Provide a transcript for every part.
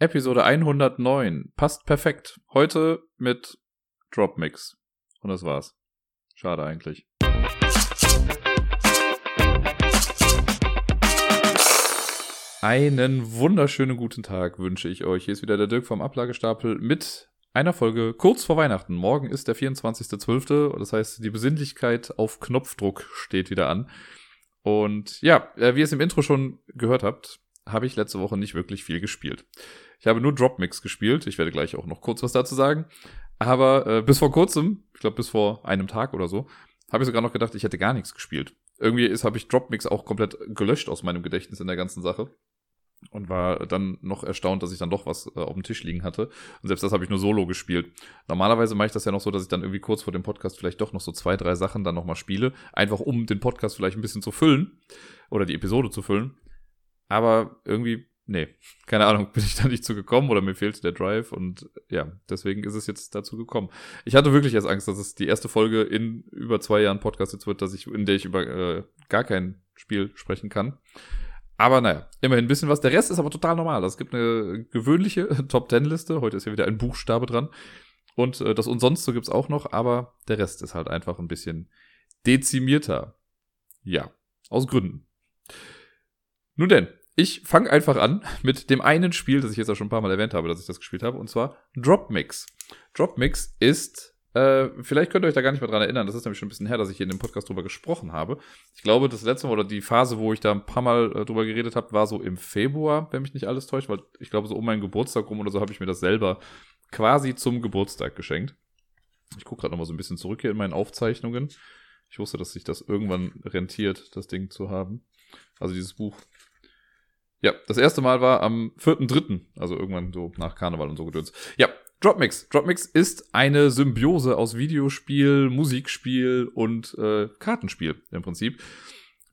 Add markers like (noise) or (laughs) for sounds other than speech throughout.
Episode 109. Passt perfekt. Heute mit Dropmix. Und das war's. Schade eigentlich. Einen wunderschönen guten Tag wünsche ich euch. Hier ist wieder der Dirk vom Ablagestapel mit einer Folge kurz vor Weihnachten. Morgen ist der 24.12. Das heißt, die Besinnlichkeit auf Knopfdruck steht wieder an. Und ja, äh, wie ihr es im Intro schon gehört habt, habe ich letzte Woche nicht wirklich viel gespielt. Ich habe nur Dropmix gespielt. Ich werde gleich auch noch kurz was dazu sagen. Aber äh, bis vor kurzem, ich glaube bis vor einem Tag oder so, habe ich sogar noch gedacht, ich hätte gar nichts gespielt. Irgendwie ist habe ich Dropmix auch komplett gelöscht aus meinem Gedächtnis in der ganzen Sache und war dann noch erstaunt, dass ich dann doch was äh, auf dem Tisch liegen hatte. Und selbst das habe ich nur solo gespielt. Normalerweise mache ich das ja noch so, dass ich dann irgendwie kurz vor dem Podcast vielleicht doch noch so zwei, drei Sachen dann nochmal spiele. Einfach um den Podcast vielleicht ein bisschen zu füllen oder die Episode zu füllen. Aber irgendwie, nee, (laughs) keine Ahnung, bin ich da nicht zu gekommen oder mir fehlte der Drive und ja, deswegen ist es jetzt dazu gekommen. Ich hatte wirklich erst Angst, dass es die erste Folge in über zwei Jahren Podcast jetzt wird, dass ich, in der ich über äh, gar kein Spiel sprechen kann. Aber naja, immerhin ein bisschen was. Der Rest ist aber total normal. Es gibt eine gewöhnliche (laughs) Top-10-Liste. Heute ist ja wieder ein Buchstabe dran. Und äh, das und sonst so gibt's auch noch, aber der Rest ist halt einfach ein bisschen dezimierter. Ja, aus Gründen. Nun denn, ich fange einfach an mit dem einen Spiel, das ich jetzt auch schon ein paar Mal erwähnt habe, dass ich das gespielt habe, und zwar Dropmix. Dropmix ist, äh, vielleicht könnt ihr euch da gar nicht mehr dran erinnern, das ist nämlich schon ein bisschen her, dass ich hier in dem Podcast drüber gesprochen habe. Ich glaube, das letzte Mal oder die Phase, wo ich da ein paar Mal äh, drüber geredet habe, war so im Februar, wenn mich nicht alles täuscht, weil ich glaube, so um meinen Geburtstag rum oder so habe ich mir das selber quasi zum Geburtstag geschenkt. Ich gucke gerade noch mal so ein bisschen zurück hier in meinen Aufzeichnungen. Ich wusste, dass sich das irgendwann rentiert, das Ding zu haben. Also dieses Buch ja, das erste Mal war am 4.3., also irgendwann so nach Karneval und so gedöns. Ja, Dropmix. Dropmix ist eine Symbiose aus Videospiel, Musikspiel und äh, Kartenspiel im Prinzip.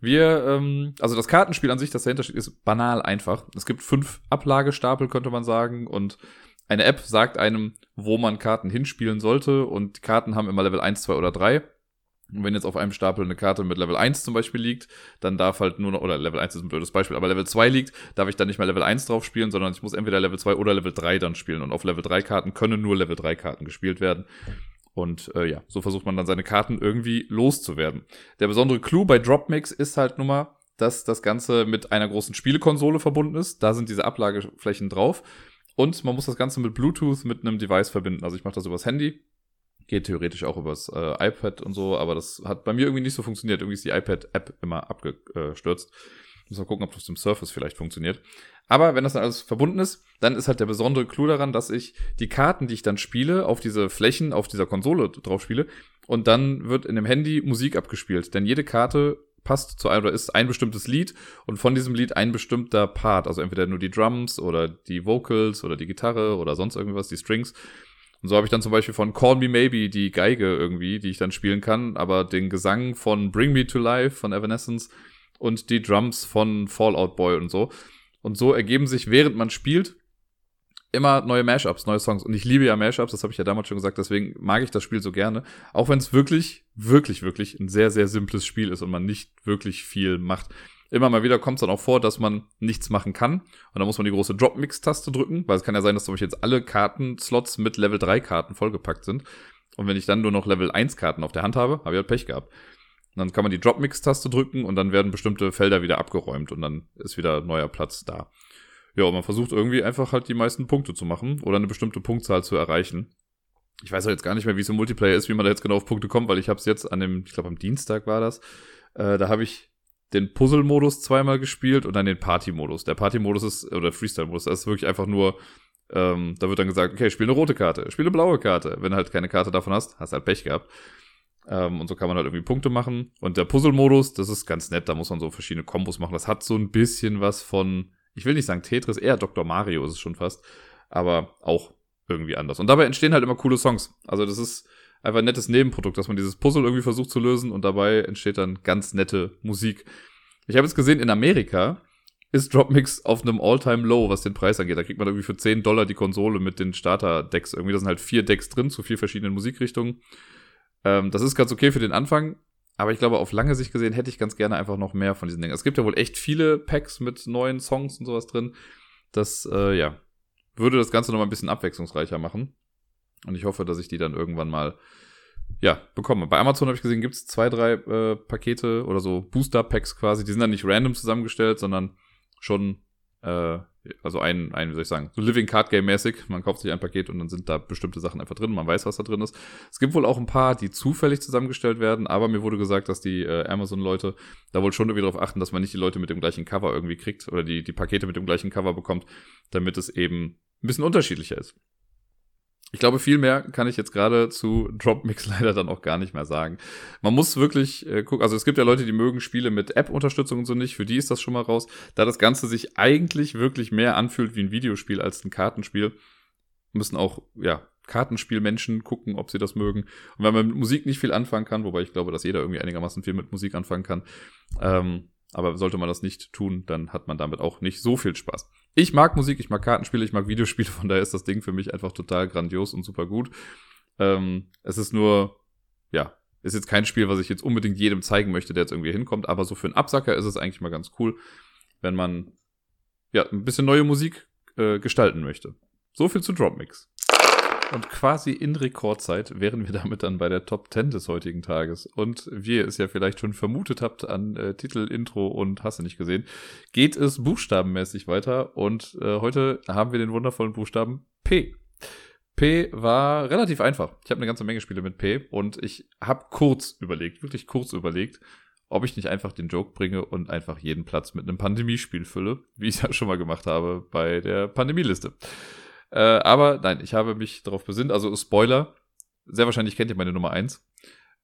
Wir, ähm, also das Kartenspiel an sich, das dahinter steht, ist banal einfach. Es gibt fünf Ablagestapel, könnte man sagen, und eine App sagt einem, wo man Karten hinspielen sollte, und die Karten haben immer Level 1, 2 oder 3. Und wenn jetzt auf einem Stapel eine Karte mit Level 1 zum Beispiel liegt, dann darf halt nur noch, oder Level 1 ist ein blödes Beispiel, aber Level 2 liegt, darf ich dann nicht mehr Level 1 drauf spielen, sondern ich muss entweder Level 2 oder Level 3 dann spielen. Und auf Level 3 Karten können nur Level 3 Karten gespielt werden. Und äh, ja, so versucht man dann seine Karten irgendwie loszuwerden. Der besondere Clou bei Dropmix ist halt nun mal, dass das Ganze mit einer großen Spielekonsole verbunden ist. Da sind diese Ablageflächen drauf. Und man muss das Ganze mit Bluetooth mit einem Device verbinden. Also ich mache das übers Handy Geht theoretisch auch übers äh, iPad und so, aber das hat bei mir irgendwie nicht so funktioniert. Irgendwie ist die iPad-App immer abgestürzt. Muss mal gucken, ob das dem Surface vielleicht funktioniert. Aber wenn das dann alles verbunden ist, dann ist halt der besondere Clou daran, dass ich die Karten, die ich dann spiele, auf diese Flächen, auf dieser Konsole drauf spiele. Und dann wird in dem Handy Musik abgespielt. Denn jede Karte passt zu einem oder ist ein bestimmtes Lied und von diesem Lied ein bestimmter Part. Also entweder nur die Drums oder die Vocals oder die Gitarre oder sonst irgendwas, die Strings. Und so habe ich dann zum Beispiel von Call Me Maybe die Geige irgendwie, die ich dann spielen kann, aber den Gesang von Bring Me to Life von Evanescence und die Drums von Fallout Boy und so. Und so ergeben sich, während man spielt, immer neue Mashups, neue Songs. Und ich liebe ja Mashups, das habe ich ja damals schon gesagt, deswegen mag ich das Spiel so gerne. Auch wenn es wirklich, wirklich, wirklich ein sehr, sehr simples Spiel ist und man nicht wirklich viel macht. Immer mal wieder kommt es dann auch vor, dass man nichts machen kann. Und dann muss man die große Drop-Mix-Taste drücken, weil es kann ja sein, dass zum Beispiel jetzt alle Kartenslots mit Level 3 Karten vollgepackt sind. Und wenn ich dann nur noch Level 1 Karten auf der Hand habe, habe ich halt Pech gehabt. Und dann kann man die Drop-Mix-Taste drücken und dann werden bestimmte Felder wieder abgeräumt und dann ist wieder neuer Platz da. Ja, man versucht irgendwie einfach halt die meisten Punkte zu machen oder eine bestimmte Punktzahl zu erreichen. Ich weiß auch jetzt gar nicht mehr, wie es im Multiplayer ist, wie man da jetzt genau auf Punkte kommt, weil ich habe es jetzt an dem, ich glaube am Dienstag war das, äh, da habe ich den Puzzle-Modus zweimal gespielt und dann den Party-Modus. Der Party-Modus ist, oder Freestyle-Modus, das ist wirklich einfach nur, ähm, da wird dann gesagt, okay, spiel eine rote Karte, spiel eine blaue Karte. Wenn du halt keine Karte davon hast, hast halt Pech gehabt. Ähm, und so kann man halt irgendwie Punkte machen. Und der Puzzle-Modus, das ist ganz nett, da muss man so verschiedene Kombos machen. Das hat so ein bisschen was von, ich will nicht sagen Tetris, eher Dr. Mario ist es schon fast, aber auch irgendwie anders. Und dabei entstehen halt immer coole Songs. Also das ist, einfach ein nettes Nebenprodukt, dass man dieses Puzzle irgendwie versucht zu lösen und dabei entsteht dann ganz nette Musik. Ich habe jetzt gesehen, in Amerika ist Dropmix auf einem All-Time-Low, was den Preis angeht. Da kriegt man irgendwie für 10 Dollar die Konsole mit den Starter-Decks. Irgendwie, da sind halt vier Decks drin zu vier verschiedenen Musikrichtungen. Ähm, das ist ganz okay für den Anfang, aber ich glaube, auf lange Sicht gesehen hätte ich ganz gerne einfach noch mehr von diesen Dingen. Es gibt ja wohl echt viele Packs mit neuen Songs und sowas drin. Das, äh, ja, würde das Ganze nochmal ein bisschen abwechslungsreicher machen. Und ich hoffe, dass ich die dann irgendwann mal ja, bekomme. Bei Amazon habe ich gesehen, gibt es zwei, drei äh, Pakete oder so Booster-Packs quasi. Die sind dann nicht random zusammengestellt, sondern schon, äh, also ein, ein, wie soll ich sagen, so Living Card Game-mäßig. Man kauft sich ein Paket und dann sind da bestimmte Sachen einfach drin. Man weiß, was da drin ist. Es gibt wohl auch ein paar, die zufällig zusammengestellt werden, aber mir wurde gesagt, dass die äh, Amazon-Leute da wohl schon irgendwie darauf achten, dass man nicht die Leute mit dem gleichen Cover irgendwie kriegt oder die, die Pakete mit dem gleichen Cover bekommt, damit es eben ein bisschen unterschiedlicher ist. Ich glaube, viel mehr kann ich jetzt gerade zu Dropmix (laughs) leider dann auch gar nicht mehr sagen. Man muss wirklich äh, gucken, also es gibt ja Leute, die mögen Spiele mit App-Unterstützung und so nicht, für die ist das schon mal raus. Da das Ganze sich eigentlich wirklich mehr anfühlt wie ein Videospiel als ein Kartenspiel, müssen auch, ja, Kartenspielmenschen gucken, ob sie das mögen. Und wenn man mit Musik nicht viel anfangen kann, wobei ich glaube, dass jeder irgendwie einigermaßen viel mit Musik anfangen kann, ähm, aber sollte man das nicht tun, dann hat man damit auch nicht so viel Spaß. Ich mag Musik, ich mag Kartenspiele, ich mag Videospiele, von daher ist das Ding für mich einfach total grandios und super gut. Ähm, es ist nur, ja, ist jetzt kein Spiel, was ich jetzt unbedingt jedem zeigen möchte, der jetzt irgendwie hinkommt, aber so für einen Absacker ist es eigentlich mal ganz cool, wenn man ja ein bisschen neue Musik äh, gestalten möchte. So viel zu Dropmix. Und quasi in Rekordzeit wären wir damit dann bei der Top 10 des heutigen Tages. Und wie ihr es ja vielleicht schon vermutet habt an äh, Titel, Intro und hast du nicht gesehen, geht es buchstabenmäßig weiter. Und äh, heute haben wir den wundervollen Buchstaben P. P war relativ einfach. Ich habe eine ganze Menge Spiele mit P und ich habe kurz überlegt, wirklich kurz überlegt, ob ich nicht einfach den Joke bringe und einfach jeden Platz mit einem Pandemiespiel fülle, wie ich es ja schon mal gemacht habe bei der Pandemieliste. Äh, aber nein, ich habe mich darauf besinnt. Also Spoiler, sehr wahrscheinlich kennt ihr meine Nummer 1.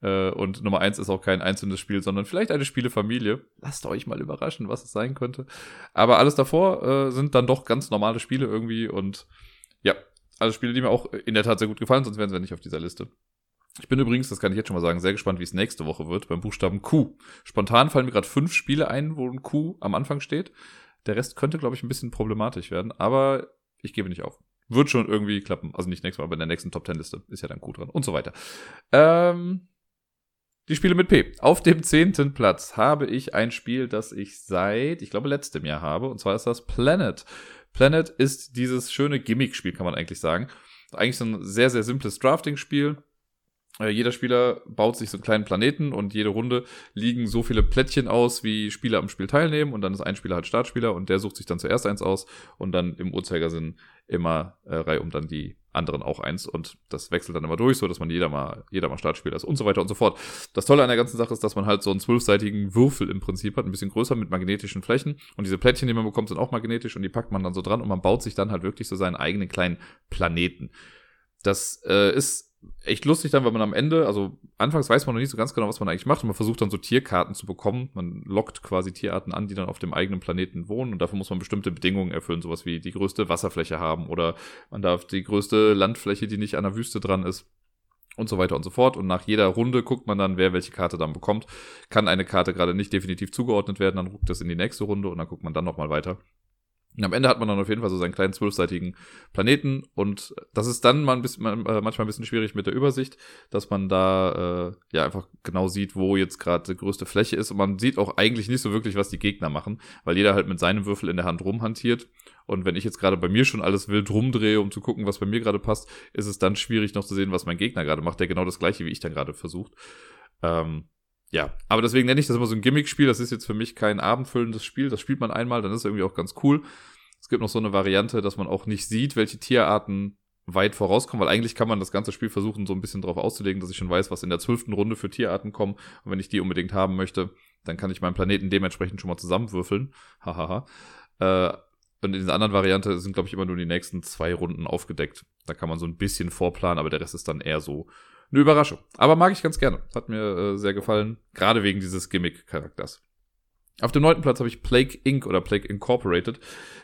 Äh, und Nummer 1 ist auch kein einzelnes Spiel, sondern vielleicht eine Spielefamilie. Lasst euch mal überraschen, was es sein könnte. Aber alles davor äh, sind dann doch ganz normale Spiele irgendwie und ja, alle Spiele, die mir auch in der Tat sehr gut gefallen, sonst wären sie nicht auf dieser Liste. Ich bin übrigens, das kann ich jetzt schon mal sagen, sehr gespannt, wie es nächste Woche wird beim Buchstaben Q. Spontan fallen mir gerade fünf Spiele ein, wo ein Q am Anfang steht. Der Rest könnte, glaube ich, ein bisschen problematisch werden, aber ich gebe nicht auf. Wird schon irgendwie klappen. Also nicht nächstes Mal, aber in der nächsten Top Ten Liste ist ja dann Q dran und so weiter. Ähm, die Spiele mit P. Auf dem zehnten Platz habe ich ein Spiel, das ich seit, ich glaube, letztem Jahr habe. Und zwar ist das Planet. Planet ist dieses schöne Gimmick-Spiel, kann man eigentlich sagen. Eigentlich so ein sehr, sehr simples Drafting-Spiel. Äh, jeder Spieler baut sich so einen kleinen Planeten und jede Runde liegen so viele Plättchen aus, wie Spieler am Spiel teilnehmen und dann ist ein Spieler halt Startspieler und der sucht sich dann zuerst eins aus und dann im Uhrzeigersinn immer äh, Reihe um dann die anderen auch eins und das wechselt dann immer durch, so dass man jeder mal, jeder mal Startspieler ist und so weiter und so fort. Das Tolle an der ganzen Sache ist, dass man halt so einen zwölfseitigen Würfel im Prinzip hat, ein bisschen größer mit magnetischen Flächen und diese Plättchen, die man bekommt, sind auch magnetisch und die packt man dann so dran und man baut sich dann halt wirklich so seinen eigenen kleinen Planeten. Das äh, ist echt lustig dann, weil man am Ende, also anfangs weiß man noch nicht so ganz genau, was man eigentlich macht und man versucht dann so Tierkarten zu bekommen. Man lockt quasi Tierarten an, die dann auf dem eigenen Planeten wohnen und dafür muss man bestimmte Bedingungen erfüllen, sowas wie die größte Wasserfläche haben oder man darf die größte Landfläche, die nicht an der Wüste dran ist und so weiter und so fort. Und nach jeder Runde guckt man dann, wer welche Karte dann bekommt. Kann eine Karte gerade nicht definitiv zugeordnet werden, dann ruckt das in die nächste Runde und dann guckt man dann nochmal weiter. Und am Ende hat man dann auf jeden Fall so seinen kleinen zwölfseitigen Planeten und das ist dann mal ein bisschen, äh, manchmal ein bisschen schwierig mit der Übersicht, dass man da äh, ja einfach genau sieht, wo jetzt gerade die größte Fläche ist und man sieht auch eigentlich nicht so wirklich, was die Gegner machen, weil jeder halt mit seinem Würfel in der Hand rumhantiert und wenn ich jetzt gerade bei mir schon alles wild rumdrehe, um zu gucken, was bei mir gerade passt, ist es dann schwierig noch zu sehen, was mein Gegner gerade macht, der genau das gleiche wie ich dann gerade versucht. Ähm, ja, aber deswegen nenne ich das immer so ein Gimmick-Spiel. Das ist jetzt für mich kein abendfüllendes Spiel. Das spielt man einmal, dann ist es irgendwie auch ganz cool. Es gibt noch so eine Variante, dass man auch nicht sieht, welche Tierarten weit vorauskommen, weil eigentlich kann man das ganze Spiel versuchen, so ein bisschen drauf auszulegen, dass ich schon weiß, was in der zwölften Runde für Tierarten kommen. Und wenn ich die unbedingt haben möchte, dann kann ich meinen Planeten dementsprechend schon mal zusammenwürfeln. (laughs) Hahaha. äh, und in dieser anderen Variante sind, glaube ich, immer nur die nächsten zwei Runden aufgedeckt. Da kann man so ein bisschen vorplanen, aber der Rest ist dann eher so eine Überraschung. Aber mag ich ganz gerne. Hat mir äh, sehr gefallen. Gerade wegen dieses Gimmick-Charakters. Auf dem neunten Platz habe ich Plague Inc. oder Plague Incorporated.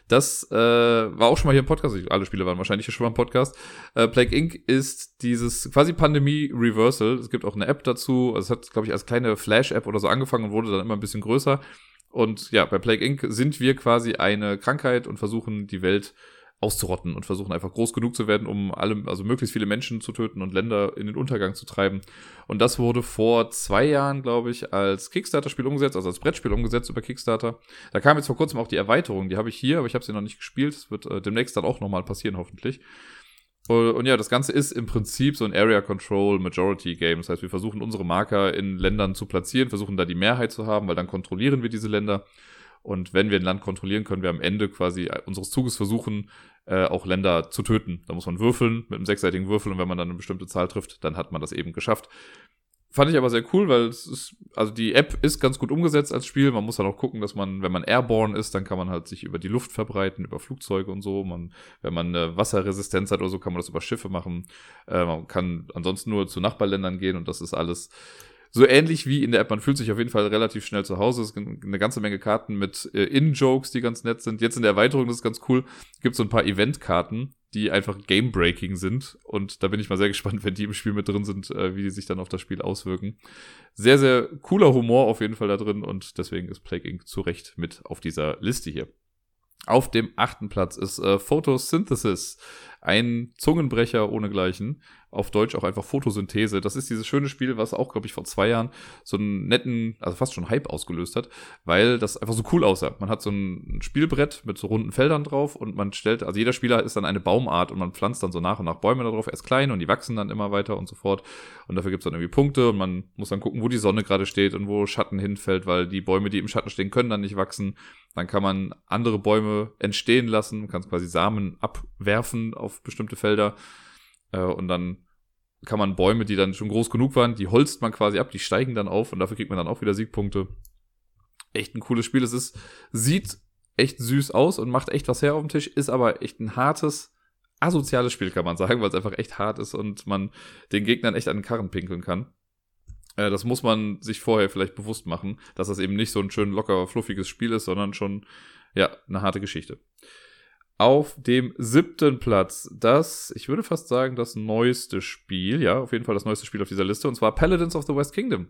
Das äh, war auch schon mal hier im Podcast. Alle Spiele waren wahrscheinlich hier schon mal im Podcast. Äh, Plague Inc. ist dieses quasi Pandemie-Reversal. Es gibt auch eine App dazu. Also es hat, glaube ich, als kleine Flash-App oder so angefangen und wurde dann immer ein bisschen größer. Und ja, bei Plague Inc. sind wir quasi eine Krankheit und versuchen die Welt auszurotten und versuchen einfach groß genug zu werden, um alle, also möglichst viele Menschen zu töten und Länder in den Untergang zu treiben. Und das wurde vor zwei Jahren, glaube ich, als Kickstarter-Spiel umgesetzt, also als Brettspiel umgesetzt über Kickstarter. Da kam jetzt vor kurzem auch die Erweiterung, die habe ich hier, aber ich habe sie noch nicht gespielt. Das wird äh, demnächst dann auch nochmal passieren, hoffentlich. Und, ja, das Ganze ist im Prinzip so ein Area Control Majority Game. Das heißt, wir versuchen unsere Marker in Ländern zu platzieren, versuchen da die Mehrheit zu haben, weil dann kontrollieren wir diese Länder. Und wenn wir ein Land kontrollieren, können wir am Ende quasi unseres Zuges versuchen, äh, auch Länder zu töten. Da muss man würfeln mit einem sechsseitigen Würfel und wenn man dann eine bestimmte Zahl trifft, dann hat man das eben geschafft. Fand ich aber sehr cool, weil es ist, also die App ist ganz gut umgesetzt als Spiel. Man muss dann auch gucken, dass man, wenn man airborne ist, dann kann man halt sich über die Luft verbreiten, über Flugzeuge und so. Man, wenn man eine Wasserresistenz hat oder so, kann man das über Schiffe machen. Äh, man kann ansonsten nur zu Nachbarländern gehen und das ist alles so ähnlich wie in der App. Man fühlt sich auf jeden Fall relativ schnell zu Hause. Es gibt eine ganze Menge Karten mit äh, In-Jokes, die ganz nett sind. Jetzt in der Erweiterung, das ist ganz cool, gibt es so ein paar Event-Karten, die einfach Game-Breaking sind. Und da bin ich mal sehr (laughs) gespannt, wenn die im Spiel mit drin sind, äh, wie die sich dann auf das Spiel auswirken. Sehr, sehr cooler Humor auf jeden Fall da drin und deswegen ist Plague Inc. zu Recht mit auf dieser Liste hier. Auf dem achten Platz ist äh, Photosynthesis, ein Zungenbrecher ohnegleichen auf Deutsch auch einfach Photosynthese. Das ist dieses schöne Spiel, was auch, glaube ich, vor zwei Jahren so einen netten, also fast schon Hype ausgelöst hat, weil das einfach so cool aussah. Man hat so ein Spielbrett mit so runden Feldern drauf und man stellt, also jeder Spieler ist dann eine Baumart und man pflanzt dann so nach und nach Bäume darauf, erst klein und die wachsen dann immer weiter und so fort. Und dafür gibt es dann irgendwie Punkte und man muss dann gucken, wo die Sonne gerade steht und wo Schatten hinfällt, weil die Bäume, die im Schatten stehen, können dann nicht wachsen. Dann kann man andere Bäume entstehen lassen, kann quasi Samen abwerfen auf bestimmte Felder. Äh, und dann kann man Bäume, die dann schon groß genug waren, die holzt man quasi ab, die steigen dann auf und dafür kriegt man dann auch wieder Siegpunkte. Echt ein cooles Spiel. Es ist, sieht echt süß aus und macht echt was her auf dem Tisch, ist aber echt ein hartes, asoziales Spiel, kann man sagen, weil es einfach echt hart ist und man den Gegnern echt an den Karren pinkeln kann. Äh, das muss man sich vorher vielleicht bewusst machen, dass das eben nicht so ein schön locker, fluffiges Spiel ist, sondern schon, ja, eine harte Geschichte auf dem siebten Platz das, ich würde fast sagen, das neueste Spiel, ja, auf jeden Fall das neueste Spiel auf dieser Liste, und zwar Paladins of the West Kingdom.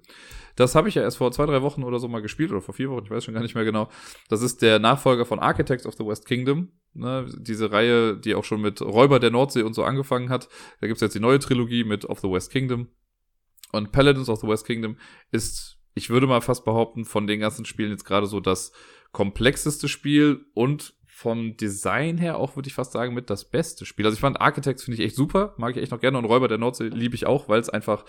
Das habe ich ja erst vor zwei, drei Wochen oder so mal gespielt, oder vor vier Wochen, ich weiß schon gar nicht mehr genau. Das ist der Nachfolger von Architects of the West Kingdom, ne, diese Reihe, die auch schon mit Räuber der Nordsee und so angefangen hat. Da gibt's jetzt die neue Trilogie mit Of the West Kingdom. Und Paladins of the West Kingdom ist, ich würde mal fast behaupten, von den ganzen Spielen jetzt gerade so das komplexeste Spiel und vom Design her auch, würde ich fast sagen, mit das beste Spiel. Also ich fand Architects finde ich echt super, mag ich echt noch gerne und Räuber der Nordsee liebe ich auch, weil es einfach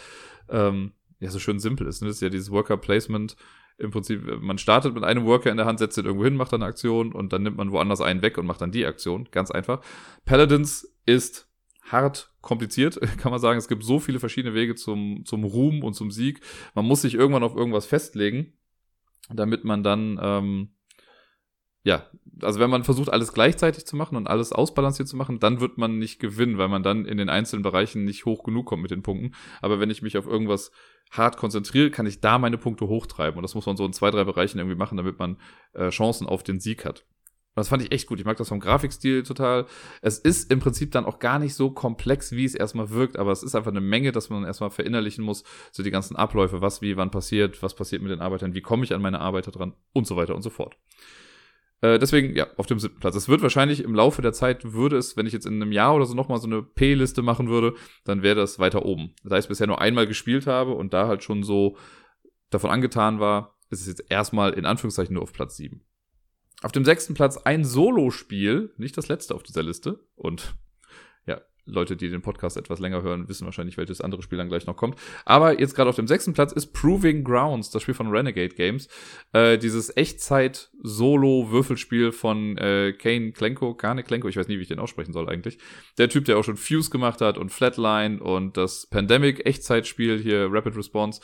ähm, ja so schön simpel ist. Ne? Das ist ja dieses Worker Placement. Im Prinzip, man startet mit einem Worker in der Hand, setzt ihn irgendwo hin, macht dann eine Aktion und dann nimmt man woanders einen weg und macht dann die Aktion. Ganz einfach. Paladins ist hart kompliziert, (laughs) kann man sagen. Es gibt so viele verschiedene Wege zum, zum Ruhm und zum Sieg. Man muss sich irgendwann auf irgendwas festlegen, damit man dann ähm, ja, also wenn man versucht, alles gleichzeitig zu machen und alles ausbalanciert zu machen, dann wird man nicht gewinnen, weil man dann in den einzelnen Bereichen nicht hoch genug kommt mit den Punkten. Aber wenn ich mich auf irgendwas hart konzentriere, kann ich da meine Punkte hochtreiben. Und das muss man so in zwei, drei Bereichen irgendwie machen, damit man äh, Chancen auf den Sieg hat. Und das fand ich echt gut. Ich mag das vom Grafikstil total. Es ist im Prinzip dann auch gar nicht so komplex, wie es erstmal wirkt, aber es ist einfach eine Menge, dass man erstmal verinnerlichen muss. So die ganzen Abläufe, was wie, wann passiert, was passiert mit den Arbeitern, wie komme ich an meine Arbeiter dran und so weiter und so fort. Äh, deswegen, ja, auf dem siebten Platz. Es wird wahrscheinlich im Laufe der Zeit, würde es, wenn ich jetzt in einem Jahr oder so nochmal so eine P-Liste machen würde, dann wäre das weiter oben. Da ich es bisher nur einmal gespielt habe und da halt schon so davon angetan war, ist es jetzt erstmal in Anführungszeichen nur auf Platz sieben. Auf dem sechsten Platz ein Solo-Spiel, nicht das letzte auf dieser Liste. Und Leute, die den Podcast etwas länger hören, wissen wahrscheinlich, welches andere Spiel dann gleich noch kommt. Aber jetzt gerade auf dem sechsten Platz ist Proving Grounds, das Spiel von Renegade Games. Äh, dieses Echtzeit-Solo-Würfelspiel von äh, Kane Klenko, Kane Klenko, ich weiß nie, wie ich den aussprechen soll eigentlich. Der Typ, der auch schon Fuse gemacht hat und Flatline und das Pandemic Echtzeitspiel hier, Rapid Response,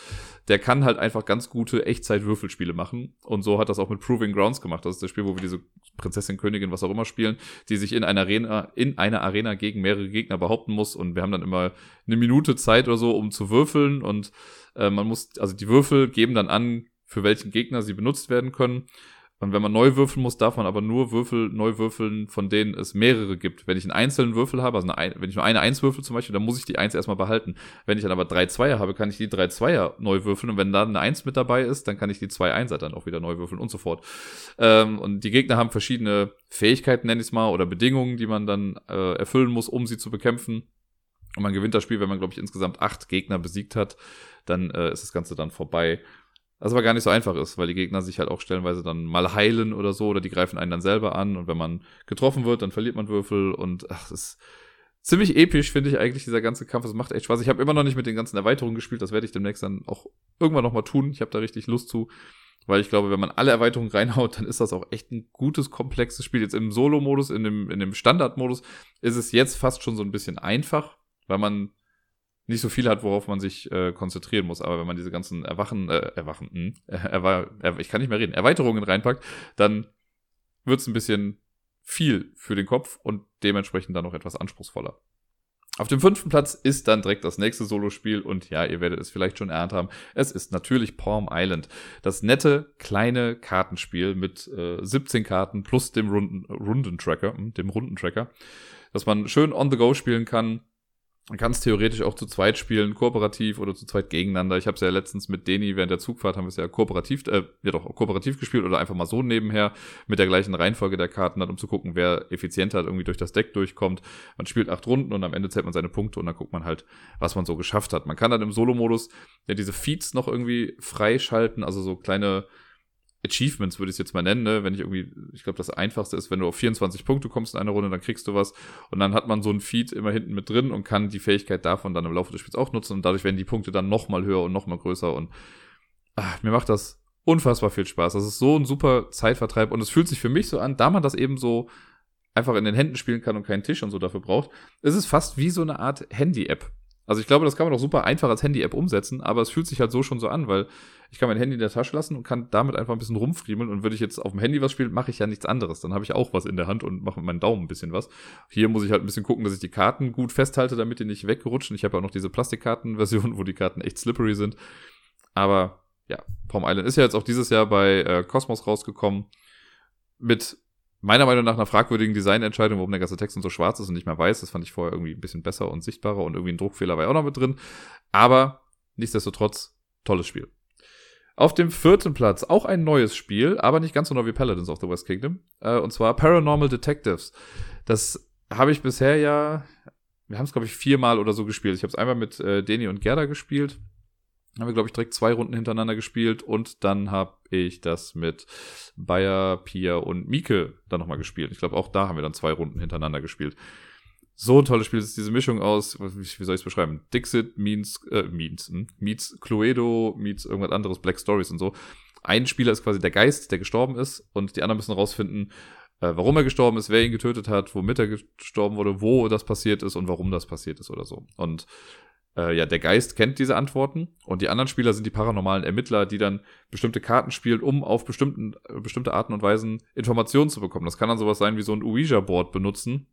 der kann halt einfach ganz gute Echtzeit-Würfelspiele machen. Und so hat das auch mit Proving Grounds gemacht. Das ist das Spiel, wo wir diese Prinzessin, Königin, was auch immer spielen, die sich in einer Arena, in einer Arena gegen mehrere Gegner behaupten muss. Und wir haben dann immer eine Minute Zeit oder so, um zu würfeln. Und äh, man muss, also die Würfel geben dann an, für welchen Gegner sie benutzt werden können. Und wenn man neu würfeln muss, darf man aber nur Würfel neu würfeln, von denen es mehrere gibt. Wenn ich einen einzelnen Würfel habe, also eine, wenn ich nur eine Eins würfel zum Beispiel, dann muss ich die Eins erstmal behalten. Wenn ich dann aber drei Zweier habe, kann ich die drei Zweier neu würfeln. Und wenn da eine Eins mit dabei ist, dann kann ich die zwei Einser dann auch wieder neu würfeln und so fort. Ähm, und die Gegner haben verschiedene Fähigkeiten, nenne ich es mal, oder Bedingungen, die man dann äh, erfüllen muss, um sie zu bekämpfen. Und man gewinnt das Spiel, wenn man, glaube ich, insgesamt acht Gegner besiegt hat. Dann äh, ist das Ganze dann vorbei. Was aber gar nicht so einfach ist, weil die Gegner sich halt auch stellenweise dann mal heilen oder so, oder die greifen einen dann selber an und wenn man getroffen wird, dann verliert man Würfel und ach, das ist ziemlich episch, finde ich eigentlich, dieser ganze Kampf. Es macht echt Spaß. Ich habe immer noch nicht mit den ganzen Erweiterungen gespielt, das werde ich demnächst dann auch irgendwann nochmal tun. Ich habe da richtig Lust zu, weil ich glaube, wenn man alle Erweiterungen reinhaut, dann ist das auch echt ein gutes, komplexes Spiel. Jetzt im Solo-Modus, in dem, in dem Standard-Modus ist es jetzt fast schon so ein bisschen einfach, weil man nicht so viel hat, worauf man sich äh, konzentrieren muss. Aber wenn man diese ganzen Erwachen, äh, Erwachen, äh, (laughs) erwa er, ich kann nicht mehr reden, Erweiterungen reinpackt, dann wird es ein bisschen viel für den Kopf und dementsprechend dann noch etwas anspruchsvoller. Auf dem fünften Platz ist dann direkt das nächste Solospiel und ja, ihr werdet es vielleicht schon erahnt haben. Es ist natürlich Palm Island. Das nette kleine Kartenspiel mit äh, 17 Karten plus dem Runden, Rundentracker, hm, dem Rundentracker, dass man schön on the go spielen kann man kann es theoretisch auch zu zweit spielen, kooperativ oder zu zweit gegeneinander. Ich habe es ja letztens mit Deni während der Zugfahrt haben wir es ja kooperativ, äh, ja doch kooperativ gespielt oder einfach mal so nebenher mit der gleichen Reihenfolge der Karten dann, um zu gucken, wer effizienter irgendwie durch das Deck durchkommt. Man spielt acht Runden und am Ende zählt man seine Punkte und dann guckt man halt, was man so geschafft hat. Man kann dann im Solo-Modus ja diese Feeds noch irgendwie freischalten, also so kleine Achievements würde ich es jetzt mal nennen, ne? wenn ich irgendwie, ich glaube, das einfachste ist, wenn du auf 24 Punkte kommst in einer Runde, dann kriegst du was und dann hat man so ein Feed immer hinten mit drin und kann die Fähigkeit davon dann im Laufe des Spiels auch nutzen und dadurch werden die Punkte dann nochmal höher und nochmal größer und ach, mir macht das unfassbar viel Spaß. Das ist so ein super Zeitvertreib und es fühlt sich für mich so an, da man das eben so einfach in den Händen spielen kann und keinen Tisch und so dafür braucht, ist es fast wie so eine Art Handy-App. Also ich glaube, das kann man auch super einfach als Handy-App umsetzen, aber es fühlt sich halt so schon so an, weil ich kann mein Handy in der Tasche lassen und kann damit einfach ein bisschen rumfriemeln und würde ich jetzt auf dem Handy was spielen, mache ich ja nichts anderes. Dann habe ich auch was in der Hand und mache mit meinem Daumen ein bisschen was. Hier muss ich halt ein bisschen gucken, dass ich die Karten gut festhalte, damit die nicht wegrutschen. Ich habe ja auch noch diese Plastikkarten-Version, wo die Karten echt slippery sind. Aber ja, Palm Island ist ja jetzt auch dieses Jahr bei äh, Cosmos rausgekommen mit meiner Meinung nach einer fragwürdigen Designentscheidung, warum der ganze Text so schwarz ist und nicht mehr weiß. Das fand ich vorher irgendwie ein bisschen besser und sichtbarer und irgendwie ein Druckfehler war ja auch noch mit drin. Aber nichtsdestotrotz, tolles Spiel. Auf dem vierten Platz auch ein neues Spiel, aber nicht ganz so neu wie Paladins of the West Kingdom. Äh, und zwar Paranormal Detectives. Das habe ich bisher ja, wir haben es glaube ich viermal oder so gespielt. Ich habe es einmal mit äh, Deni und Gerda gespielt haben wir, glaube ich, direkt zwei Runden hintereinander gespielt und dann habe ich das mit Bayer, Pia und Mieke dann nochmal gespielt. Ich glaube, auch da haben wir dann zwei Runden hintereinander gespielt. So ein tolles Spiel ist diese Mischung aus, wie, soll ich es beschreiben? Dixit meets, äh, meets, hm? meets Cluedo, meets irgendwas anderes, Black Stories und so. Ein Spieler ist quasi der Geist, der gestorben ist und die anderen müssen rausfinden, äh, warum er gestorben ist, wer ihn getötet hat, womit er gestorben wurde, wo das passiert ist und warum das passiert ist oder so. Und äh, ja, der Geist kennt diese Antworten und die anderen Spieler sind die paranormalen Ermittler, die dann bestimmte Karten spielen, um auf bestimmten, äh, bestimmte Arten und Weisen Informationen zu bekommen. Das kann dann sowas sein wie so ein Ouija-Board benutzen,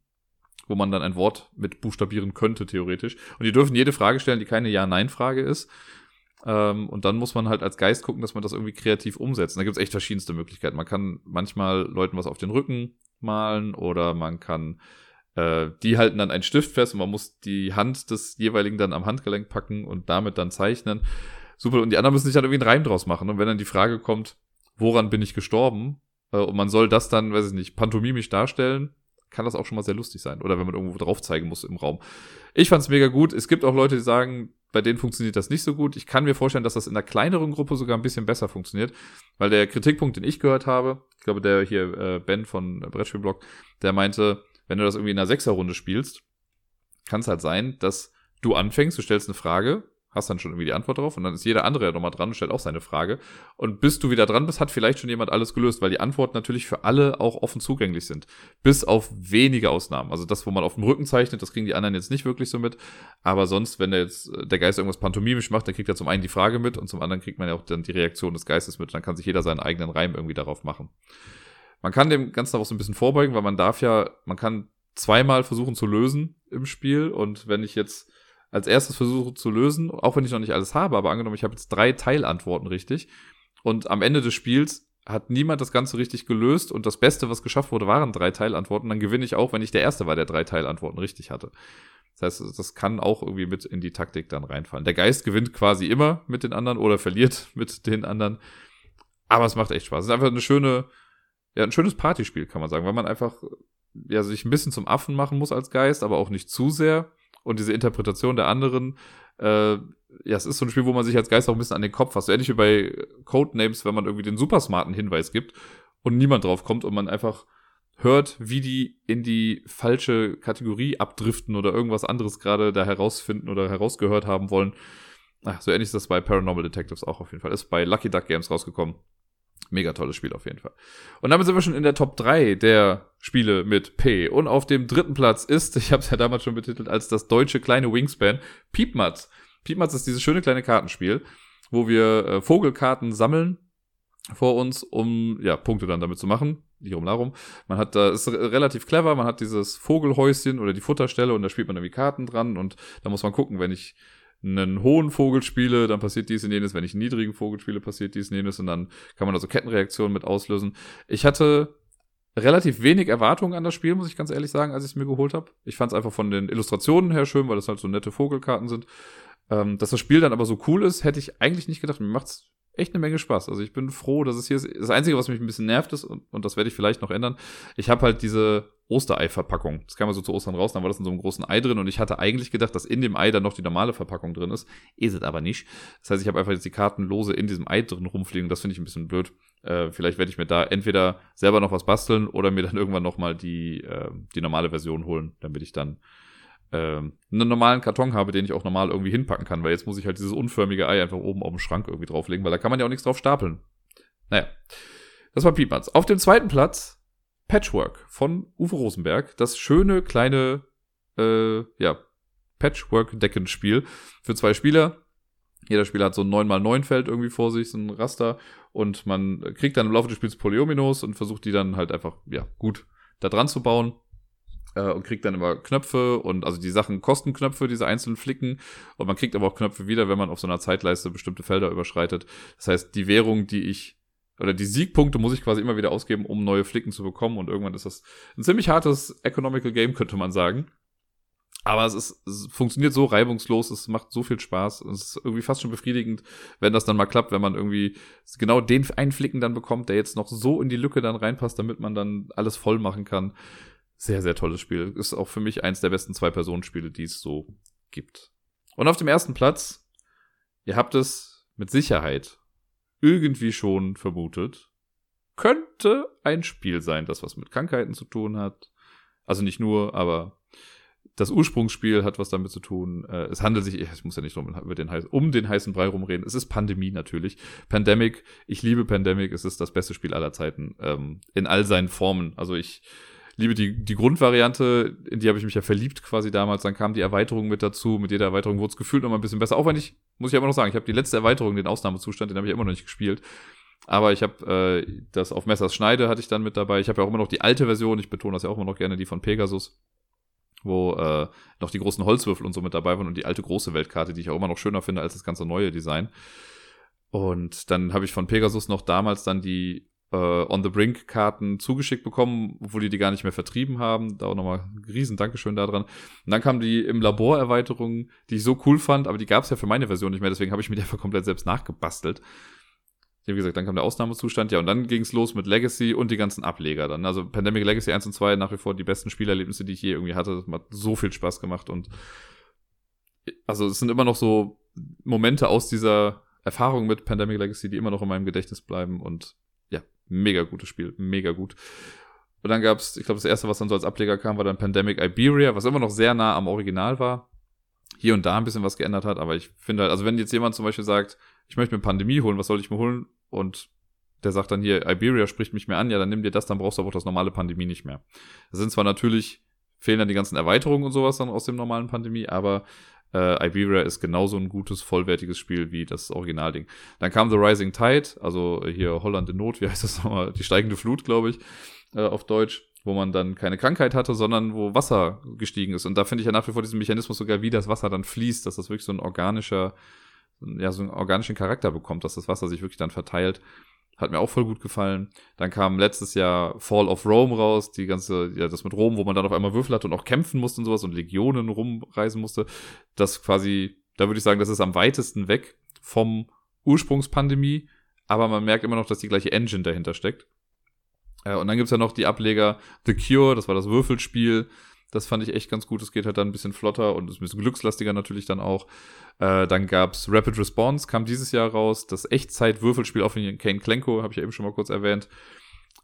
wo man dann ein Wort mit buchstabieren könnte, theoretisch. Und die dürfen jede Frage stellen, die keine Ja-Nein-Frage ist. Ähm, und dann muss man halt als Geist gucken, dass man das irgendwie kreativ umsetzt. Und da gibt es echt verschiedenste Möglichkeiten. Man kann manchmal Leuten was auf den Rücken malen oder man kann äh, die halten dann einen Stift fest und man muss die Hand des jeweiligen dann am Handgelenk packen und damit dann zeichnen. Super. Und die anderen müssen sich dann irgendwie einen Reim draus machen. Und wenn dann die Frage kommt, woran bin ich gestorben? Äh, und man soll das dann, weiß ich nicht, pantomimisch darstellen, kann das auch schon mal sehr lustig sein. Oder wenn man irgendwo drauf zeigen muss im Raum. Ich fand es mega gut. Es gibt auch Leute, die sagen, bei denen funktioniert das nicht so gut. Ich kann mir vorstellen, dass das in einer kleineren Gruppe sogar ein bisschen besser funktioniert, weil der Kritikpunkt, den ich gehört habe, ich glaube, der hier äh, Ben von Brettspielblog, der meinte, wenn du das irgendwie in einer Sechserrunde spielst, kann es halt sein, dass du anfängst, du stellst eine Frage, hast dann schon irgendwie die Antwort drauf und dann ist jeder andere ja nochmal dran und stellt auch seine Frage. Und bis du wieder dran bist, hat vielleicht schon jemand alles gelöst, weil die Antworten natürlich für alle auch offen zugänglich sind. Bis auf wenige Ausnahmen. Also das, wo man auf dem Rücken zeichnet, das kriegen die anderen jetzt nicht wirklich so mit. Aber sonst, wenn der jetzt der Geist irgendwas pantomimisch macht, dann kriegt er zum einen die Frage mit und zum anderen kriegt man ja auch dann die Reaktion des Geistes mit. Dann kann sich jeder seinen eigenen Reim irgendwie darauf machen. Man kann dem Ganzen auch so ein bisschen vorbeugen, weil man darf ja, man kann zweimal versuchen zu lösen im Spiel. Und wenn ich jetzt als erstes versuche zu lösen, auch wenn ich noch nicht alles habe, aber angenommen, ich habe jetzt drei Teilantworten richtig. Und am Ende des Spiels hat niemand das Ganze richtig gelöst und das Beste, was geschafft wurde, waren drei Teilantworten. Dann gewinne ich auch, wenn ich der Erste war, der drei Teilantworten richtig hatte. Das heißt, das kann auch irgendwie mit in die Taktik dann reinfallen. Der Geist gewinnt quasi immer mit den anderen oder verliert (laughs) mit den anderen. Aber es macht echt Spaß. Es ist einfach eine schöne, ja, ein schönes Partyspiel, kann man sagen, weil man einfach ja, sich ein bisschen zum Affen machen muss als Geist, aber auch nicht zu sehr. Und diese Interpretation der anderen, äh, ja, es ist so ein Spiel, wo man sich als Geist auch ein bisschen an den Kopf fasst. So ähnlich wie bei Codenames, wenn man irgendwie den super smarten Hinweis gibt und niemand drauf kommt und man einfach hört, wie die in die falsche Kategorie abdriften oder irgendwas anderes gerade da herausfinden oder herausgehört haben wollen. Ach, so ähnlich ist das bei Paranormal Detectives auch auf jeden Fall. Ist bei Lucky Duck Games rausgekommen. Mega tolles Spiel auf jeden Fall. Und damit sind wir schon in der Top 3 der Spiele mit P. Und auf dem dritten Platz ist, (laughs) ich habe es ja damals schon betitelt, als das deutsche kleine Wingspan, Piepmatz. Piepmatz ist dieses schöne kleine Kartenspiel, wo wir äh, Vogelkarten sammeln vor uns, um ja Punkte dann damit zu machen. Lirum Larum. Man hat da, ist relativ clever, man hat dieses Vogelhäuschen oder die Futterstelle und da spielt man irgendwie Karten dran und da muss man gucken, wenn ich einen hohen Vogel spiele, dann passiert dies und jenes. Wenn ich einen niedrigen Vogel spiele, passiert dies und jenes. Und dann kann man da so Kettenreaktionen mit auslösen. Ich hatte relativ wenig Erwartungen an das Spiel, muss ich ganz ehrlich sagen, als ich es mir geholt habe. Ich fand es einfach von den Illustrationen her schön, weil das halt so nette Vogelkarten sind. Ähm, dass das Spiel dann aber so cool ist, hätte ich eigentlich nicht gedacht. Mir macht's echt eine Menge Spaß. Also ich bin froh, dass es hier ist. Das Einzige, was mich ein bisschen nervt ist, und, und das werde ich vielleicht noch ändern, ich habe halt diese Osterei-Verpackung. Das kam ja so zu Ostern raus, dann war das in so einem großen Ei drin und ich hatte eigentlich gedacht, dass in dem Ei dann noch die normale Verpackung drin ist. Ist es aber nicht. Das heißt, ich habe einfach jetzt die Karten lose in diesem Ei drin rumfliegen. Das finde ich ein bisschen blöd. Äh, vielleicht werde ich mir da entweder selber noch was basteln oder mir dann (laughs) irgendwann nochmal die, äh, die normale Version holen, damit ich dann ähm, einen normalen Karton habe, den ich auch normal irgendwie hinpacken kann, weil jetzt muss ich halt dieses unförmige Ei einfach oben auf dem Schrank irgendwie drauflegen, weil da kann man ja auch nichts drauf stapeln. Naja, das war Piepmatz. Auf dem zweiten Platz Patchwork von Uwe Rosenberg. Das schöne kleine, äh, ja, Patchwork-Deckenspiel für zwei Spieler. Jeder Spieler hat so ein 9x9-Feld irgendwie vor sich, so ein Raster. Und man kriegt dann im Laufe des Spiels Polyominoes und versucht die dann halt einfach, ja, gut da dran zu bauen äh, und kriegt dann immer Knöpfe und also die Sachen kosten Knöpfe, diese einzelnen Flicken und man kriegt aber auch Knöpfe wieder, wenn man auf so einer Zeitleiste bestimmte Felder überschreitet. Das heißt, die Währung, die ich oder die Siegpunkte muss ich quasi immer wieder ausgeben, um neue Flicken zu bekommen und irgendwann ist das ein ziemlich hartes Economical Game, könnte man sagen. Aber es, ist, es funktioniert so reibungslos, es macht so viel Spaß. Es ist irgendwie fast schon befriedigend, wenn das dann mal klappt, wenn man irgendwie genau den einen Flicken dann bekommt, der jetzt noch so in die Lücke dann reinpasst, damit man dann alles voll machen kann. Sehr, sehr tolles Spiel. Ist auch für mich eins der besten Zwei-Personen-Spiele, die es so gibt. Und auf dem ersten Platz, ihr habt es mit Sicherheit irgendwie schon vermutet, könnte ein Spiel sein, das was mit Krankheiten zu tun hat. Also nicht nur, aber das Ursprungsspiel hat was damit zu tun. Äh, es handelt sich, ich muss ja nicht um den, um den heißen Brei rumreden. Es ist Pandemie natürlich. Pandemic, ich liebe Pandemic. Es ist das beste Spiel aller Zeiten ähm, in all seinen Formen. Also ich liebe die, die Grundvariante, in die habe ich mich ja verliebt quasi damals. Dann kam die Erweiterung mit dazu. Mit jeder Erweiterung wurde es gefühlt noch ein bisschen besser. Auch wenn ich, muss ich immer noch sagen, ich habe die letzte Erweiterung, den Ausnahmezustand, den habe ich immer noch nicht gespielt. Aber ich habe äh, das auf Messers Schneide hatte ich dann mit dabei. Ich habe ja auch immer noch die alte Version, ich betone das ja auch immer noch gerne, die von Pegasus, wo äh, noch die großen Holzwürfel und so mit dabei waren und die alte große Weltkarte, die ich auch immer noch schöner finde als das ganze neue Design. Und dann habe ich von Pegasus noch damals dann die äh, On the Brink Karten zugeschickt bekommen, obwohl die die gar nicht mehr vertrieben haben. Da auch nochmal ein riesen Dankeschön daran. Und dann kam die im Labor Erweiterung, die ich so cool fand, aber die gab es ja für meine Version nicht mehr, deswegen habe ich mir die einfach komplett selbst nachgebastelt. Wie gesagt, dann kam der Ausnahmezustand, ja, und dann ging es los mit Legacy und die ganzen Ableger dann. Also Pandemic Legacy 1 und 2 nach wie vor die besten Spielerlebnisse, die ich je irgendwie hatte. Das hat so viel Spaß gemacht und also es sind immer noch so Momente aus dieser Erfahrung mit Pandemic Legacy, die immer noch in meinem Gedächtnis bleiben und Mega gutes Spiel, mega gut. Und dann gab es, ich glaube, das erste, was dann so als Ableger kam, war dann Pandemic Iberia, was immer noch sehr nah am Original war. Hier und da ein bisschen was geändert hat, aber ich finde halt, also wenn jetzt jemand zum Beispiel sagt, ich möchte mir Pandemie holen, was soll ich mir holen? Und der sagt dann hier, Iberia spricht mich mehr an, ja, dann nimm dir das, dann brauchst du aber auch das normale Pandemie nicht mehr. Das sind zwar natürlich, fehlen dann die ganzen Erweiterungen und sowas dann aus dem normalen Pandemie, aber äh, Iberia ist genauso ein gutes, vollwertiges Spiel wie das Originalding. Dann kam The Rising Tide, also hier Holland in Not, wie (laughs) heißt das nochmal? Die steigende Flut, glaube ich, äh, auf Deutsch, wo man dann keine Krankheit hatte, sondern wo Wasser gestiegen ist. Und da finde ich ja nach wie vor diesen Mechanismus sogar, wie das Wasser dann fließt, dass das wirklich so ein organischer, ja, so einen organischen Charakter bekommt, dass das Wasser sich wirklich dann verteilt. Hat mir auch voll gut gefallen. Dann kam letztes Jahr Fall of Rome raus, die ganze, ja, das mit Rom, wo man dann auf einmal Würfel hatte und auch kämpfen musste und sowas und Legionen rumreisen musste. Das quasi, da würde ich sagen, das ist am weitesten weg vom Ursprungspandemie, aber man merkt immer noch, dass die gleiche Engine dahinter steckt. Äh, und dann gibt's ja noch die Ableger The Cure, das war das Würfelspiel. Das fand ich echt ganz gut. Es geht halt dann ein bisschen flotter und ist ein bisschen glückslastiger natürlich dann auch. Äh, dann gab's Rapid Response, kam dieses Jahr raus. Das Echtzeit-Würfelspiel auch von Kane Klenko, habe ich ja eben schon mal kurz erwähnt.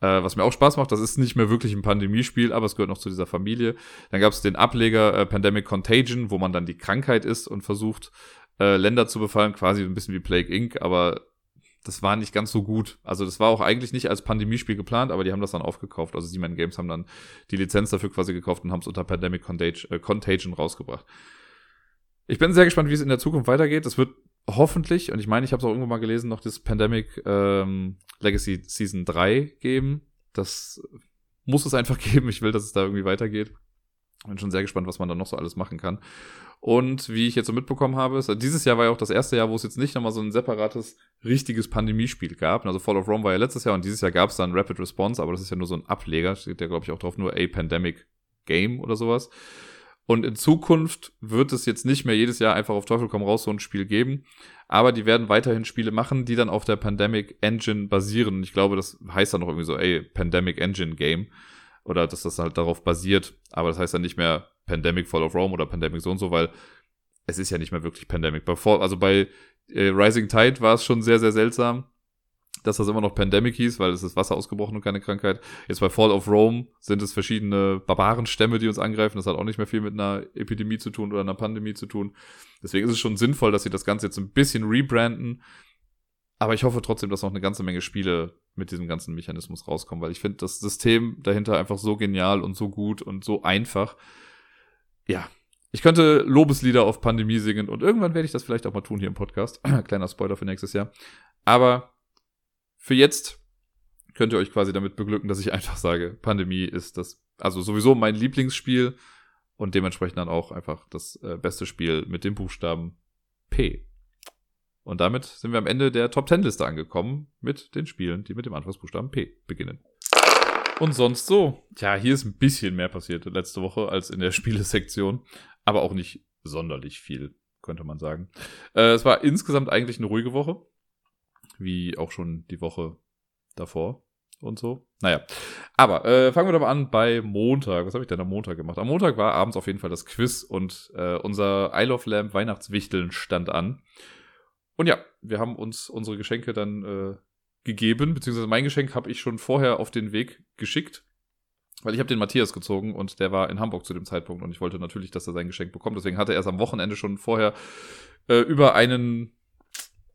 Äh, was mir auch Spaß macht, das ist nicht mehr wirklich ein Pandemiespiel, aber es gehört noch zu dieser Familie. Dann gab's den Ableger äh, Pandemic Contagion, wo man dann die Krankheit ist und versucht, äh, Länder zu befallen, quasi ein bisschen wie Plague Inc., aber das war nicht ganz so gut. Also das war auch eigentlich nicht als Pandemiespiel geplant, aber die haben das dann aufgekauft. Also Siemens Games haben dann die Lizenz dafür quasi gekauft und haben es unter Pandemic äh, Contagion rausgebracht. Ich bin sehr gespannt, wie es in der Zukunft weitergeht. Es wird hoffentlich, und ich meine, ich habe es auch irgendwo mal gelesen, noch das Pandemic ähm, Legacy Season 3 geben. Das muss es einfach (laughs) geben. Ich will, dass es da irgendwie weitergeht. Bin schon sehr gespannt, was man da noch so alles machen kann. Und wie ich jetzt so mitbekommen habe, ist, dieses Jahr war ja auch das erste Jahr, wo es jetzt nicht nochmal so ein separates, richtiges Pandemiespiel gab. Also Fall of Rome war ja letztes Jahr und dieses Jahr gab es dann Rapid Response, aber das ist ja nur so ein Ableger. Steht ja, glaube ich, auch drauf, nur A Pandemic Game oder sowas. Und in Zukunft wird es jetzt nicht mehr jedes Jahr einfach auf Teufel komm raus so ein Spiel geben. Aber die werden weiterhin Spiele machen, die dann auf der Pandemic Engine basieren. Und ich glaube, das heißt dann noch irgendwie so, ey, Pandemic Engine Game. Oder dass das halt darauf basiert. Aber das heißt dann nicht mehr Pandemic Fall of Rome oder Pandemic so und so, weil es ist ja nicht mehr wirklich Pandemic. Bei Fall, also bei äh, Rising Tide war es schon sehr, sehr seltsam, dass das immer noch Pandemic hieß, weil es ist Wasser ausgebrochen und keine Krankheit. Jetzt bei Fall of Rome sind es verschiedene Barbarenstämme, die uns angreifen. Das hat auch nicht mehr viel mit einer Epidemie zu tun oder einer Pandemie zu tun. Deswegen ist es schon sinnvoll, dass sie das Ganze jetzt ein bisschen rebranden. Aber ich hoffe trotzdem, dass noch eine ganze Menge Spiele mit diesem ganzen Mechanismus rauskommen, weil ich finde das System dahinter einfach so genial und so gut und so einfach ja, ich könnte Lobeslieder auf Pandemie singen und irgendwann werde ich das vielleicht auch mal tun hier im Podcast. (clears throat) Kleiner Spoiler für nächstes Jahr. Aber für jetzt könnt ihr euch quasi damit beglücken, dass ich einfach sage, Pandemie ist das, also sowieso mein Lieblingsspiel und dementsprechend dann auch einfach das äh, beste Spiel mit dem Buchstaben P. Und damit sind wir am Ende der Top 10 Liste angekommen mit den Spielen, die mit dem Anfangsbuchstaben P beginnen. Und sonst so. Tja, hier ist ein bisschen mehr passiert letzte Woche als in der (laughs) Spielesektion. Aber auch nicht sonderlich viel, könnte man sagen. Äh, es war insgesamt eigentlich eine ruhige Woche. Wie auch schon die Woche davor und so. Naja. Aber äh, fangen wir doch mal an bei Montag. Was habe ich denn am Montag gemacht? Am Montag war abends auf jeden Fall das Quiz und äh, unser Isle of Lamp Weihnachtswichteln stand an. Und ja, wir haben uns unsere Geschenke dann äh, gegeben, beziehungsweise mein Geschenk habe ich schon vorher auf den Weg geschickt, weil ich habe den Matthias gezogen und der war in Hamburg zu dem Zeitpunkt und ich wollte natürlich, dass er sein Geschenk bekommt. Deswegen hatte er es am Wochenende schon vorher äh, über einen,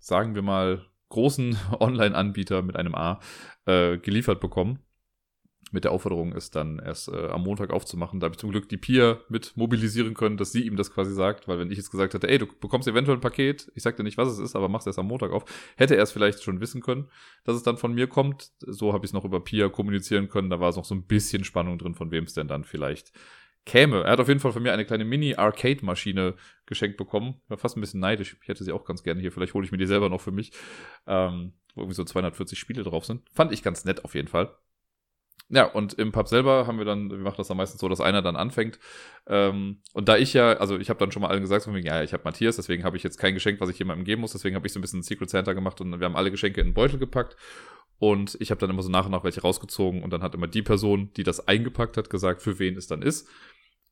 sagen wir mal, großen (laughs) Online-Anbieter mit einem A äh, geliefert bekommen mit der Aufforderung ist, dann erst äh, am Montag aufzumachen. Da habe ich zum Glück die Pia mit mobilisieren können, dass sie ihm das quasi sagt, weil wenn ich jetzt gesagt hätte, ey, du bekommst eventuell ein Paket, ich sagte nicht, was es ist, aber machst erst am Montag auf, hätte er es vielleicht schon wissen können, dass es dann von mir kommt. So habe ich es noch über Pia kommunizieren können. Da war es noch so ein bisschen Spannung drin, von wem es denn dann vielleicht käme. Er hat auf jeden Fall von mir eine kleine Mini-Arcade-Maschine geschenkt bekommen. War fast ein bisschen neidisch. Ich hätte sie auch ganz gerne hier. Vielleicht hole ich mir die selber noch für mich. Ähm, wo irgendwie so 240 Spiele drauf sind. Fand ich ganz nett auf jeden Fall. Ja, und im Pub selber haben wir dann, wir machen das dann meistens so, dass einer dann anfängt. Ähm, und da ich ja, also ich habe dann schon mal allen gesagt, von wegen, ja, ich habe Matthias, deswegen habe ich jetzt kein Geschenk, was ich jemandem geben muss. Deswegen habe ich so ein bisschen Secret Santa gemacht und wir haben alle Geschenke in einen Beutel gepackt. Und ich habe dann immer so nach und nach welche rausgezogen und dann hat immer die Person, die das eingepackt hat, gesagt, für wen es dann ist.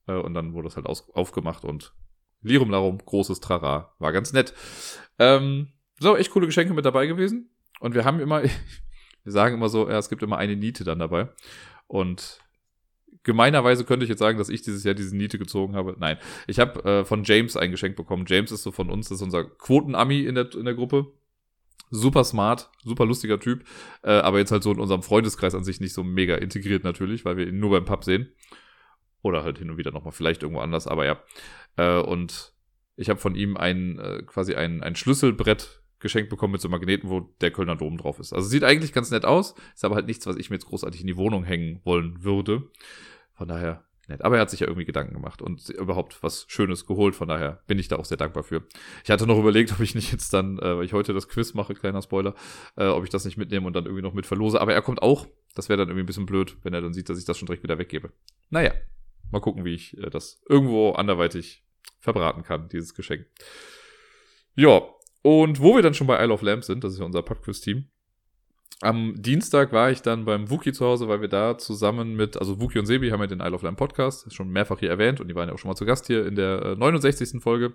Äh, und dann wurde es halt aufgemacht und Lirum Larum, großes Trara, war ganz nett. Ähm, so, echt coole Geschenke mit dabei gewesen. Und wir haben immer, (laughs) wir sagen immer so, ja, es gibt immer eine Niete dann dabei. Und gemeinerweise könnte ich jetzt sagen, dass ich dieses Jahr diese Niete gezogen habe. Nein, ich habe äh, von James ein Geschenk bekommen. James ist so von uns, das ist unser Quoten-Ami in der, in der Gruppe. Super smart, super lustiger Typ, äh, aber jetzt halt so in unserem Freundeskreis an sich nicht so mega integriert natürlich, weil wir ihn nur beim Pub sehen. Oder halt hin und wieder nochmal vielleicht irgendwo anders, aber ja. Äh, und ich habe von ihm ein, äh, quasi ein, ein Schlüsselbrett geschenkt bekommen mit so Magneten, wo der Kölner Dom drauf ist. Also sieht eigentlich ganz nett aus, ist aber halt nichts, was ich mir jetzt großartig in die Wohnung hängen wollen würde. Von daher nett. Aber er hat sich ja irgendwie Gedanken gemacht und überhaupt was Schönes geholt. Von daher bin ich da auch sehr dankbar für. Ich hatte noch überlegt, (laughs) ob ich nicht jetzt dann, äh, weil ich heute das Quiz mache, kleiner Spoiler, äh, ob ich das nicht mitnehme und dann irgendwie noch mit verlose. Aber er kommt auch. Das wäre dann irgendwie ein bisschen blöd, wenn er dann sieht, dass ich das schon direkt wieder weggebe. Naja, mal gucken, wie ich äh, das irgendwo anderweitig verbraten kann, dieses Geschenk. Ja, und wo wir dann schon bei Isle of Lamp sind, das ist ja unser Pubquiz-Team, am Dienstag war ich dann beim Wookie zu Hause, weil wir da zusammen mit, also Wookie und Sebi haben ja den Isle of Lamb Podcast, schon mehrfach hier erwähnt und die waren ja auch schon mal zu Gast hier in der äh, 69. Folge.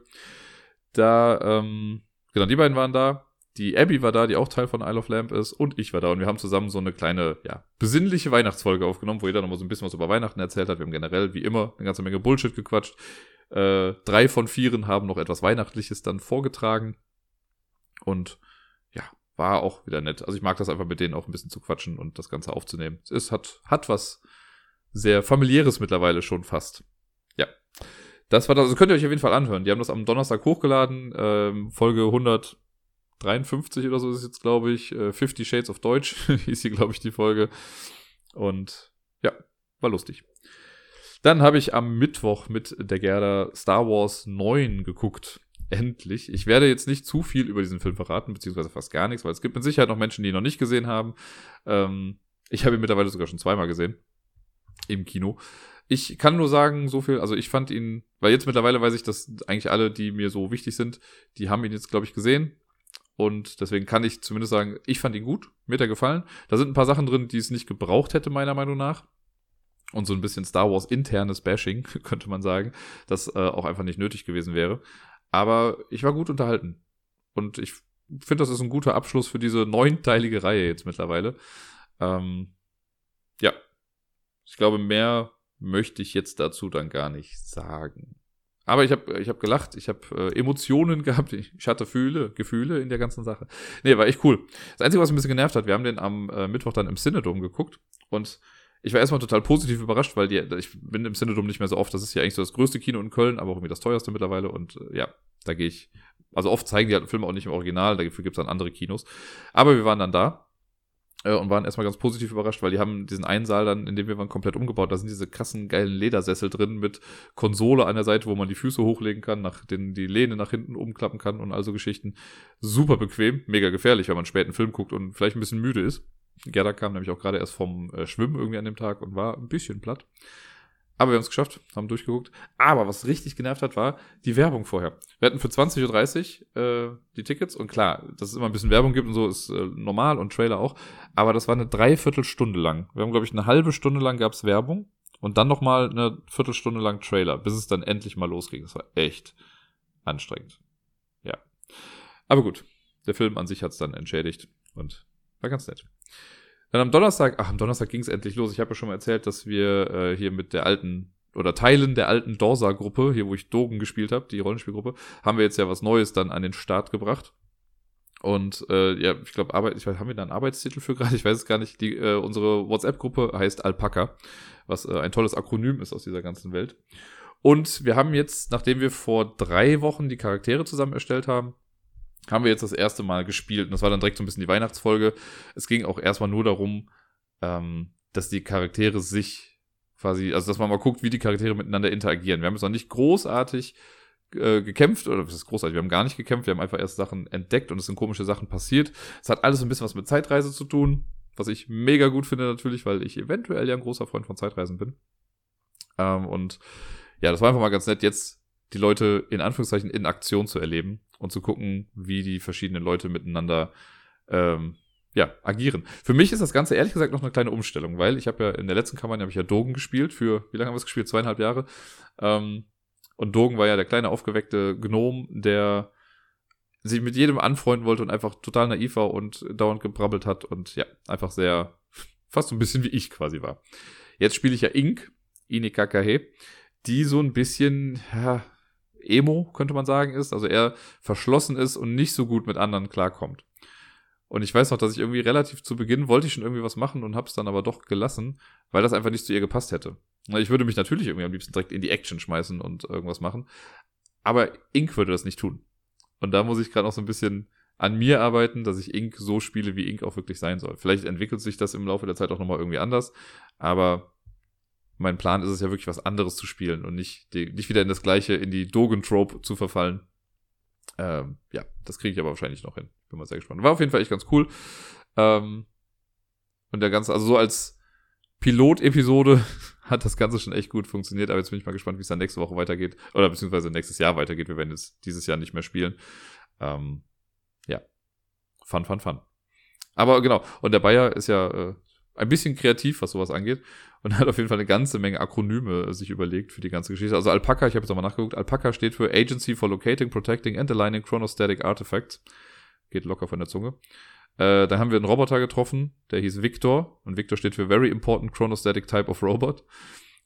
Da, ähm, genau, die beiden waren da. Die Abby war da, die auch Teil von Isle of Lamp ist, und ich war da. Und wir haben zusammen so eine kleine, ja, besinnliche Weihnachtsfolge aufgenommen, wo jeder nochmal so ein bisschen was über Weihnachten erzählt hat. Wir haben generell, wie immer, eine ganze Menge Bullshit gequatscht. Äh, drei von vieren haben noch etwas Weihnachtliches dann vorgetragen. Und ja, war auch wieder nett. Also ich mag das einfach mit denen auch ein bisschen zu quatschen und das Ganze aufzunehmen. Es hat, hat was sehr familiäres mittlerweile schon fast. Ja. Das war das, also könnt ihr euch auf jeden Fall anhören. Die haben das am Donnerstag hochgeladen, ähm, Folge 153 oder so ist jetzt, glaube ich. Äh, 50 Shades of Deutsch (laughs) hieß hier, glaube ich, die Folge. Und ja, war lustig. Dann habe ich am Mittwoch mit der Gerda Star Wars 9 geguckt. Endlich. Ich werde jetzt nicht zu viel über diesen Film verraten, beziehungsweise fast gar nichts, weil es gibt mit Sicherheit noch Menschen, die ihn noch nicht gesehen haben. Ähm, ich habe ihn mittlerweile sogar schon zweimal gesehen. Im Kino. Ich kann nur sagen, so viel, also ich fand ihn, weil jetzt mittlerweile weiß ich, dass eigentlich alle, die mir so wichtig sind, die haben ihn jetzt, glaube ich, gesehen. Und deswegen kann ich zumindest sagen, ich fand ihn gut, mir hat er gefallen. Da sind ein paar Sachen drin, die es nicht gebraucht hätte, meiner Meinung nach. Und so ein bisschen Star Wars internes Bashing, (laughs) könnte man sagen, das äh, auch einfach nicht nötig gewesen wäre. Aber ich war gut unterhalten. Und ich finde, das ist ein guter Abschluss für diese neunteilige Reihe jetzt mittlerweile. Ähm, ja. Ich glaube, mehr möchte ich jetzt dazu dann gar nicht sagen. Aber ich habe ich hab gelacht, ich habe äh, Emotionen (laughs) gehabt, ich, hatte Fühle, Gefühle in der ganzen Sache. Nee, war echt cool. Das Einzige, was ein bisschen genervt hat, wir haben den am äh, Mittwoch dann im Cinedom geguckt und ich war erstmal total positiv überrascht, weil die, ich bin im Cinedom nicht mehr so oft. Das ist ja eigentlich so das größte Kino in Köln, aber auch irgendwie das teuerste mittlerweile. Und äh, ja, da gehe ich. Also oft zeigen die halt Filme auch nicht im Original, dafür gibt es dann andere Kinos. Aber wir waren dann da äh, und waren erstmal ganz positiv überrascht, weil die haben diesen einen Saal dann, in dem wir waren, komplett umgebaut. Da sind diese krassen, geilen Ledersessel drin mit Konsole an der Seite, wo man die Füße hochlegen kann, nach den, die Lehne nach hinten umklappen kann und all so Geschichten. Super bequem, mega gefährlich, wenn man spät einen Film guckt und vielleicht ein bisschen müde ist. Gerda kam nämlich auch gerade erst vom äh, Schwimmen irgendwie an dem Tag und war ein bisschen platt. Aber wir haben es geschafft, haben durchgeguckt. Aber was richtig genervt hat, war die Werbung vorher. Wir hatten für 20.30 Uhr äh, die Tickets und klar, dass es immer ein bisschen Werbung gibt und so ist äh, normal und Trailer auch. Aber das war eine Dreiviertelstunde lang. Wir haben, glaube ich, eine halbe Stunde lang gab's Werbung und dann nochmal eine Viertelstunde lang Trailer, bis es dann endlich mal losging. Das war echt anstrengend. Ja. Aber gut, der Film an sich hat's dann entschädigt und war ganz nett. Dann am Donnerstag, ach, am Donnerstag ging es endlich los. Ich habe ja schon mal erzählt, dass wir äh, hier mit der alten oder Teilen der alten Dorsa-Gruppe, hier wo ich Dogen gespielt habe, die Rollenspielgruppe, haben wir jetzt ja was Neues dann an den Start gebracht. Und äh, ja, ich glaube, Arbeit, ich weiß, haben wir da einen Arbeitstitel für gerade? Ich weiß es gar nicht. Die, äh, unsere WhatsApp-Gruppe heißt Alpaca, was äh, ein tolles Akronym ist aus dieser ganzen Welt. Und wir haben jetzt, nachdem wir vor drei Wochen die Charaktere zusammen erstellt haben, haben wir jetzt das erste Mal gespielt. Und das war dann direkt so ein bisschen die Weihnachtsfolge. Es ging auch erstmal nur darum, ähm, dass die Charaktere sich quasi, also dass man mal guckt, wie die Charaktere miteinander interagieren. Wir haben jetzt noch nicht großartig äh, gekämpft, oder was ist großartig, wir haben gar nicht gekämpft, wir haben einfach erst Sachen entdeckt und es sind komische Sachen passiert. Es hat alles ein bisschen was mit Zeitreise zu tun, was ich mega gut finde natürlich, weil ich eventuell ja ein großer Freund von Zeitreisen bin. Ähm, und ja, das war einfach mal ganz nett, jetzt die Leute in Anführungszeichen in Aktion zu erleben und zu gucken, wie die verschiedenen Leute miteinander ähm, ja, agieren. Für mich ist das Ganze ehrlich gesagt noch eine kleine Umstellung, weil ich habe ja in der letzten Kampagne habe ich ja Dogen gespielt für, wie lange haben wir es gespielt? Zweieinhalb Jahre. Ähm, und Dogen war ja der kleine aufgeweckte Gnom, der sich mit jedem anfreunden wollte und einfach total naiv war und dauernd gebrabbelt hat und ja, einfach sehr, fast so ein bisschen wie ich quasi war. Jetzt spiele ich ja Ink, Inikakahe, die so ein bisschen, ja, Emo, könnte man sagen, ist. Also er verschlossen ist und nicht so gut mit anderen klarkommt. Und ich weiß noch, dass ich irgendwie relativ zu Beginn wollte ich schon irgendwie was machen und habe es dann aber doch gelassen, weil das einfach nicht zu ihr gepasst hätte. Ich würde mich natürlich irgendwie am liebsten direkt in die Action schmeißen und irgendwas machen. Aber Ink würde das nicht tun. Und da muss ich gerade noch so ein bisschen an mir arbeiten, dass ich Ink so spiele, wie Ink auch wirklich sein soll. Vielleicht entwickelt sich das im Laufe der Zeit auch nochmal irgendwie anders. Aber mein Plan ist es ja wirklich was anderes zu spielen und nicht, die, nicht wieder in das gleiche, in die Dogen-Trope zu verfallen. Ähm, ja, das kriege ich aber wahrscheinlich noch hin. Bin mal sehr gespannt. War auf jeden Fall echt ganz cool. Ähm, und der ganze, also so als Pilot-Episode (laughs) hat das Ganze schon echt gut funktioniert, aber jetzt bin ich mal gespannt, wie es dann nächste Woche weitergeht. Oder beziehungsweise nächstes Jahr weitergeht. Wir werden jetzt dieses Jahr nicht mehr spielen. Ähm, ja. Fun, fun, fun. Aber genau, und der Bayer ist ja äh, ein bisschen kreativ, was sowas angeht. Und hat auf jeden Fall eine ganze Menge Akronyme sich überlegt für die ganze Geschichte. Also Alpaca, ich habe jetzt auch mal nachgeguckt, Alpaca steht für Agency for Locating, Protecting and Aligning Chronostatic Artifacts. Geht locker von der Zunge. Äh, dann haben wir einen Roboter getroffen, der hieß Victor. Und Victor steht für Very Important Chronostatic Type of Robot.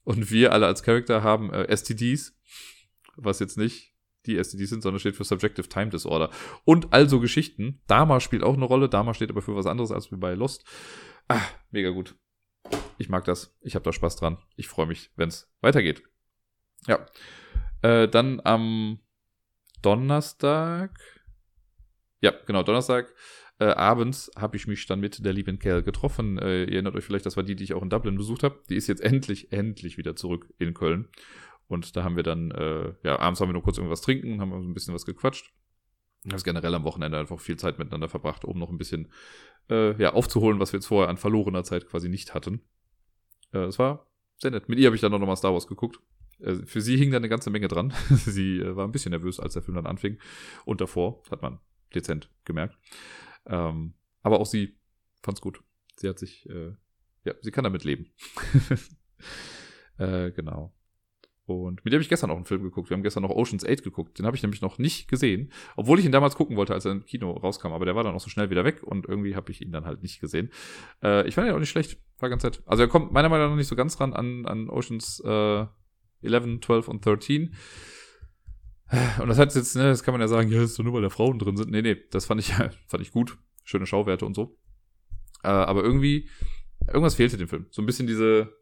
Und wir alle als Charakter haben äh, STDs, was jetzt nicht die STDs sind, sondern steht für Subjective Time Disorder. Und also Geschichten. Dama spielt auch eine Rolle. Dama steht aber für was anderes als wie bei Lost. Ah, mega gut. Ich mag das. Ich habe da Spaß dran. Ich freue mich, wenn es weitergeht. Ja. Äh, dann am Donnerstag. Ja, genau, Donnerstag. Äh, abends habe ich mich dann mit der lieben Kerl getroffen. Äh, ihr erinnert euch vielleicht, das war die, die ich auch in Dublin besucht habe. Die ist jetzt endlich, endlich wieder zurück in Köln. Und da haben wir dann, äh, ja, abends haben wir nur kurz irgendwas trinken, haben ein bisschen was gequatscht. Wir haben generell am Wochenende einfach viel Zeit miteinander verbracht, um noch ein bisschen äh, ja, aufzuholen, was wir jetzt vorher an verlorener Zeit quasi nicht hatten. Äh, es war sehr nett. Mit ihr habe ich dann noch mal Star Wars geguckt. Äh, für sie hing da eine ganze Menge dran. (laughs) sie äh, war ein bisschen nervös, als der Film dann anfing. Und davor hat man dezent gemerkt. Ähm, aber auch sie fand's gut. Sie hat sich, äh, ja, sie kann damit leben. (laughs) äh, genau. Und mit dem habe ich gestern auch einen Film geguckt. Wir haben gestern noch Ocean's 8 geguckt. Den habe ich nämlich noch nicht gesehen. Obwohl ich ihn damals gucken wollte, als er im Kino rauskam. Aber der war dann auch so schnell wieder weg und irgendwie habe ich ihn dann halt nicht gesehen. Äh, ich fand ihn auch nicht schlecht. War ganz nett. Also er kommt meiner Meinung nach nicht so ganz ran an, an Ocean's äh, 11, 12 und 13. Und das hat jetzt, ne, das kann man ja sagen, ja, ist doch nur, weil da Frauen drin sind. Nee, nee, das fand ich, (laughs) fand ich gut. Schöne Schauwerte und so. Äh, aber irgendwie, irgendwas fehlte dem Film. So ein bisschen diese,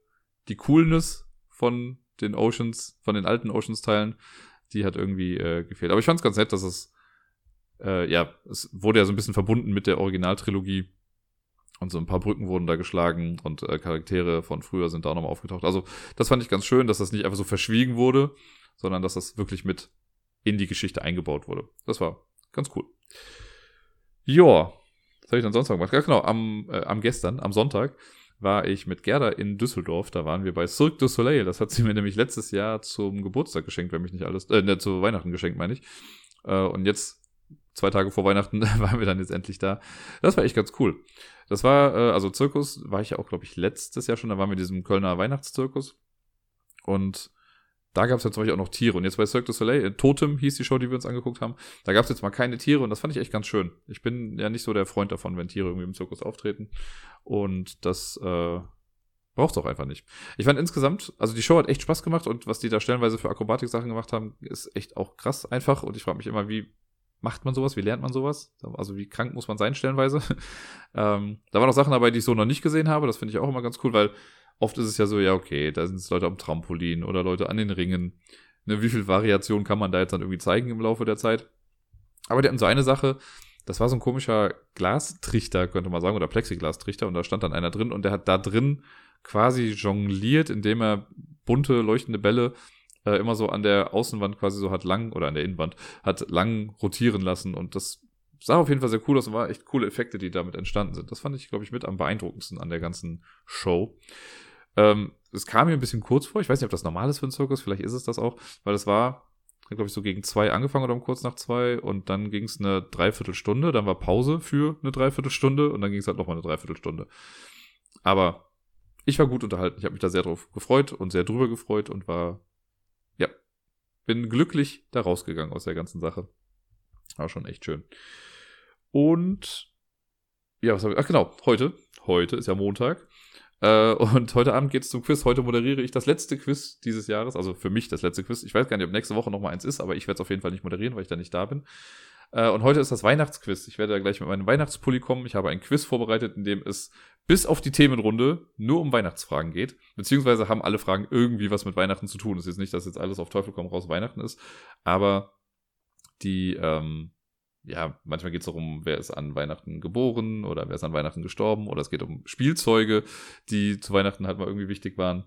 die Coolness von den Oceans, von den alten Oceans-Teilen, die hat irgendwie äh, gefehlt. Aber ich fand es ganz nett, dass es, äh, ja, es wurde ja so ein bisschen verbunden mit der Originaltrilogie. Und so ein paar Brücken wurden da geschlagen und äh, Charaktere von früher sind da nochmal aufgetaucht. Also, das fand ich ganz schön, dass das nicht einfach so verschwiegen wurde, sondern dass das wirklich mit in die Geschichte eingebaut wurde. Das war ganz cool. Joa, was habe ich dann sonst noch gemacht? Ja, genau, am, äh, am gestern, am Sonntag, war ich mit Gerda in Düsseldorf. Da waren wir bei Cirque du Soleil. Das hat sie mir nämlich letztes Jahr zum Geburtstag geschenkt, wenn mich nicht alles, äh, ne, zu Weihnachten geschenkt, meine ich. Äh, und jetzt, zwei Tage vor Weihnachten, (laughs) waren wir dann jetzt endlich da. Das war echt ganz cool. Das war, äh, also Zirkus war ich ja auch, glaube ich, letztes Jahr schon. Da waren wir in diesem Kölner Weihnachtszirkus. Und da gab es ja zum Beispiel auch noch Tiere. Und jetzt bei Cirque du Soleil, äh, Totem hieß die Show, die wir uns angeguckt haben, da gab es jetzt mal keine Tiere und das fand ich echt ganz schön. Ich bin ja nicht so der Freund davon, wenn Tiere irgendwie im Zirkus auftreten. Und das äh, braucht es auch einfach nicht. Ich fand insgesamt, also die Show hat echt Spaß gemacht und was die da stellenweise für Akrobatik-Sachen gemacht haben, ist echt auch krass einfach. Und ich frage mich immer, wie macht man sowas? Wie lernt man sowas? Also wie krank muss man sein stellenweise? (laughs) ähm, da waren auch Sachen dabei, die ich so noch nicht gesehen habe. Das finde ich auch immer ganz cool, weil Oft ist es ja so, ja, okay, da sind es Leute am Trampolin oder Leute an den Ringen. Ne, wie viel Variation kann man da jetzt dann irgendwie zeigen im Laufe der Zeit? Aber die hatten so eine Sache, das war so ein komischer Glastrichter, könnte man sagen, oder Plexiglastrichter, und da stand dann einer drin und der hat da drin quasi jongliert, indem er bunte, leuchtende Bälle äh, immer so an der Außenwand quasi so hat lang, oder an der Innenwand, hat lang rotieren lassen und das sah auf jeden Fall sehr cool aus und war echt coole Effekte, die damit entstanden sind. Das fand ich, glaube ich, mit am beeindruckendsten an der ganzen Show. Ähm, es kam mir ein bisschen kurz vor. Ich weiß nicht, ob das normal ist für einen Zirkus. Vielleicht ist es das auch, weil es war, glaube ich, so gegen zwei angefangen oder um kurz nach zwei und dann ging es eine Dreiviertelstunde. Dann war Pause für eine Dreiviertelstunde und dann ging es halt nochmal eine Dreiviertelstunde. Aber ich war gut unterhalten. Ich habe mich da sehr drauf gefreut und sehr drüber gefreut und war, ja, bin glücklich da rausgegangen aus der ganzen Sache. War schon echt schön. Und ja, was habe ich? Ach genau, heute. Heute ist ja Montag. Äh, und heute Abend geht's zum Quiz. Heute moderiere ich das letzte Quiz dieses Jahres. Also für mich das letzte Quiz. Ich weiß gar nicht, ob nächste Woche noch mal eins ist, aber ich werde es auf jeden Fall nicht moderieren, weil ich da nicht da bin. Äh, und heute ist das Weihnachtsquiz. Ich werde da gleich mit meinem Weihnachtspulli kommen. Ich habe ein Quiz vorbereitet, in dem es bis auf die Themenrunde nur um Weihnachtsfragen geht. Beziehungsweise haben alle Fragen irgendwie was mit Weihnachten zu tun. Es ist nicht, dass jetzt alles auf Teufel komm raus Weihnachten ist. Aber die, ähm, ja, manchmal geht es darum, wer ist an Weihnachten geboren oder wer ist an Weihnachten gestorben oder es geht um Spielzeuge, die zu Weihnachten halt mal irgendwie wichtig waren.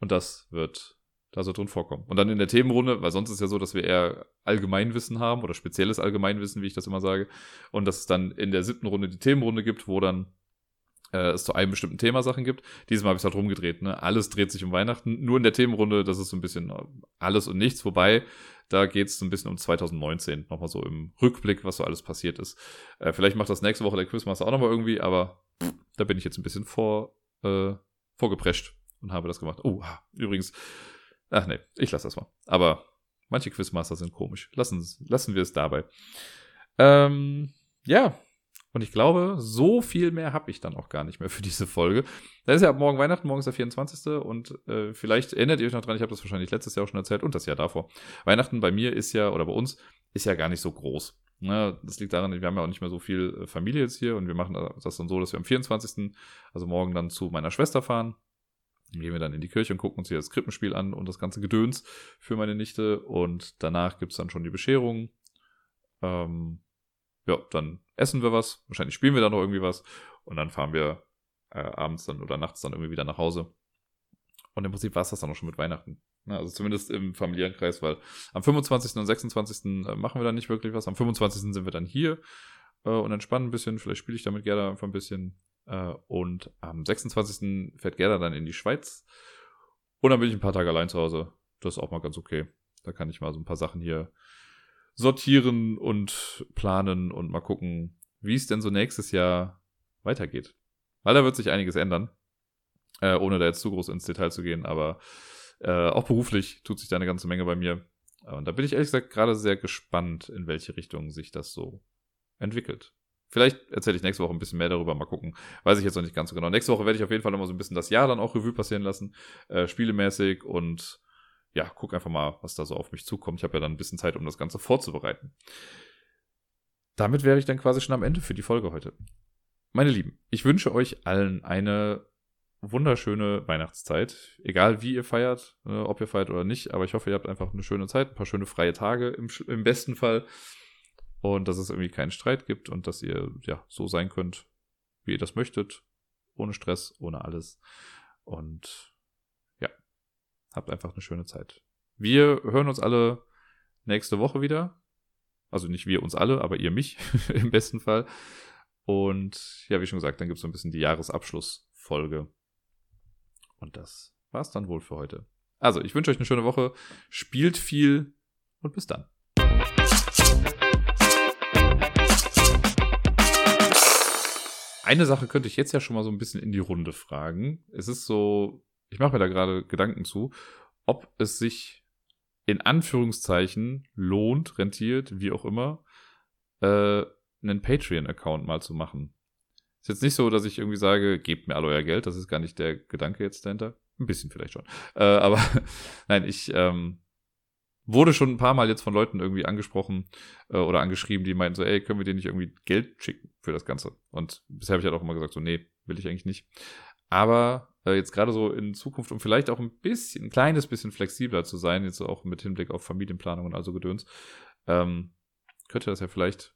Und das wird da so drin vorkommen. Und dann in der Themenrunde, weil sonst ist ja so, dass wir eher Allgemeinwissen haben oder spezielles Allgemeinwissen, wie ich das immer sage. Und dass es dann in der siebten Runde die Themenrunde gibt, wo dann äh, es zu einem bestimmten Thema Sachen gibt. Dieses Mal habe ich es halt rumgedreht. Ne? Alles dreht sich um Weihnachten. Nur in der Themenrunde, das ist so ein bisschen äh, alles und nichts. Wobei, da geht es so ein bisschen um 2019. Nochmal so im Rückblick, was so alles passiert ist. Äh, vielleicht macht das nächste Woche der Quizmaster auch nochmal irgendwie, aber da bin ich jetzt ein bisschen vor, äh, vorgeprescht und habe das gemacht. Oh, übrigens, ach nee, ich lasse das mal. Aber manche Quizmaster sind komisch. Lassen, lassen wir es dabei. Ähm, ja, und ich glaube, so viel mehr habe ich dann auch gar nicht mehr für diese Folge. Da ist ja ab morgen Weihnachten, morgen ist der 24. Und äh, vielleicht erinnert ihr euch noch dran, ich habe das wahrscheinlich letztes Jahr auch schon erzählt und das Jahr davor. Weihnachten bei mir ist ja, oder bei uns, ist ja gar nicht so groß. Ne, das liegt daran, wir haben ja auch nicht mehr so viel äh, Familie jetzt hier und wir machen das dann so, dass wir am 24., also morgen dann zu meiner Schwester fahren. Dann gehen wir dann in die Kirche und gucken uns hier das Krippenspiel an und das ganze Gedöns für meine Nichte. Und danach gibt es dann schon die Bescherung. Ähm, ja, dann essen wir was, wahrscheinlich spielen wir dann noch irgendwie was und dann fahren wir äh, abends dann oder nachts dann irgendwie wieder nach Hause. Und im Prinzip war es das dann auch schon mit Weihnachten. Ja, also zumindest im familiären Kreis, weil am 25. und 26. Äh, machen wir dann nicht wirklich was. Am 25. sind wir dann hier äh, und entspannen ein bisschen. Vielleicht spiele ich damit Gerda einfach ein bisschen. Äh, und am 26. fährt Gerda dann in die Schweiz. Und dann bin ich ein paar Tage allein zu Hause. Das ist auch mal ganz okay. Da kann ich mal so ein paar Sachen hier sortieren und planen und mal gucken, wie es denn so nächstes Jahr weitergeht. Weil da wird sich einiges ändern, äh, ohne da jetzt zu groß ins Detail zu gehen, aber äh, auch beruflich tut sich da eine ganze Menge bei mir. Und da bin ich ehrlich gesagt gerade sehr gespannt, in welche Richtung sich das so entwickelt. Vielleicht erzähle ich nächste Woche ein bisschen mehr darüber, mal gucken. Weiß ich jetzt noch nicht ganz so genau. Nächste Woche werde ich auf jeden Fall nochmal so ein bisschen das Jahr dann auch Revue passieren lassen, äh, spielemäßig und ja, guck einfach mal, was da so auf mich zukommt. Ich habe ja dann ein bisschen Zeit, um das Ganze vorzubereiten. Damit wäre ich dann quasi schon am Ende für die Folge heute. Meine Lieben, ich wünsche euch allen eine wunderschöne Weihnachtszeit. Egal wie ihr feiert, äh, ob ihr feiert oder nicht, aber ich hoffe, ihr habt einfach eine schöne Zeit, ein paar schöne freie Tage im, im besten Fall. Und dass es irgendwie keinen Streit gibt und dass ihr ja so sein könnt, wie ihr das möchtet. Ohne Stress, ohne alles. Und Habt einfach eine schöne Zeit. Wir hören uns alle nächste Woche wieder. Also nicht wir uns alle, aber ihr mich (laughs) im besten Fall. Und ja, wie schon gesagt, dann gibt es so ein bisschen die Jahresabschlussfolge. Und das war's dann wohl für heute. Also, ich wünsche euch eine schöne Woche. Spielt viel und bis dann. Eine Sache könnte ich jetzt ja schon mal so ein bisschen in die Runde fragen. Es ist so ich mache mir da gerade Gedanken zu, ob es sich in Anführungszeichen lohnt, rentiert, wie auch immer, äh, einen Patreon-Account mal zu machen. Ist jetzt nicht so, dass ich irgendwie sage, gebt mir all euer Geld, das ist gar nicht der Gedanke jetzt dahinter. Ein bisschen vielleicht schon. Äh, aber (laughs) nein, ich ähm, wurde schon ein paar Mal jetzt von Leuten irgendwie angesprochen äh, oder angeschrieben, die meinten so, ey, können wir dir nicht irgendwie Geld schicken für das Ganze? Und bisher habe ich halt auch immer gesagt, so, nee, will ich eigentlich nicht. Aber jetzt gerade so in Zukunft, um vielleicht auch ein bisschen, ein kleines bisschen flexibler zu sein, jetzt auch mit Hinblick auf Familienplanung und also Gedöns, ähm, könnte das ja vielleicht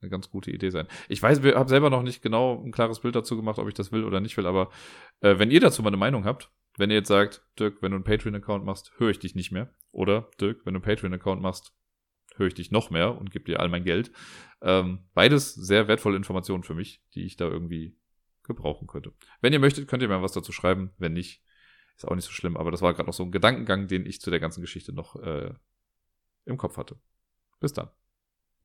eine ganz gute Idee sein. Ich weiß, ich habe selber noch nicht genau ein klares Bild dazu gemacht, ob ich das will oder nicht will, aber äh, wenn ihr dazu mal eine Meinung habt, wenn ihr jetzt sagt, Dirk, wenn du einen Patreon-Account machst, höre ich dich nicht mehr. Oder Dirk, wenn du einen Patreon-Account machst, höre ich dich noch mehr und gebe dir all mein Geld. Ähm, beides sehr wertvolle Informationen für mich, die ich da irgendwie gebrauchen könnte. Wenn ihr möchtet, könnt ihr mir was dazu schreiben. Wenn nicht, ist auch nicht so schlimm. Aber das war gerade noch so ein Gedankengang, den ich zu der ganzen Geschichte noch äh, im Kopf hatte. Bis dann.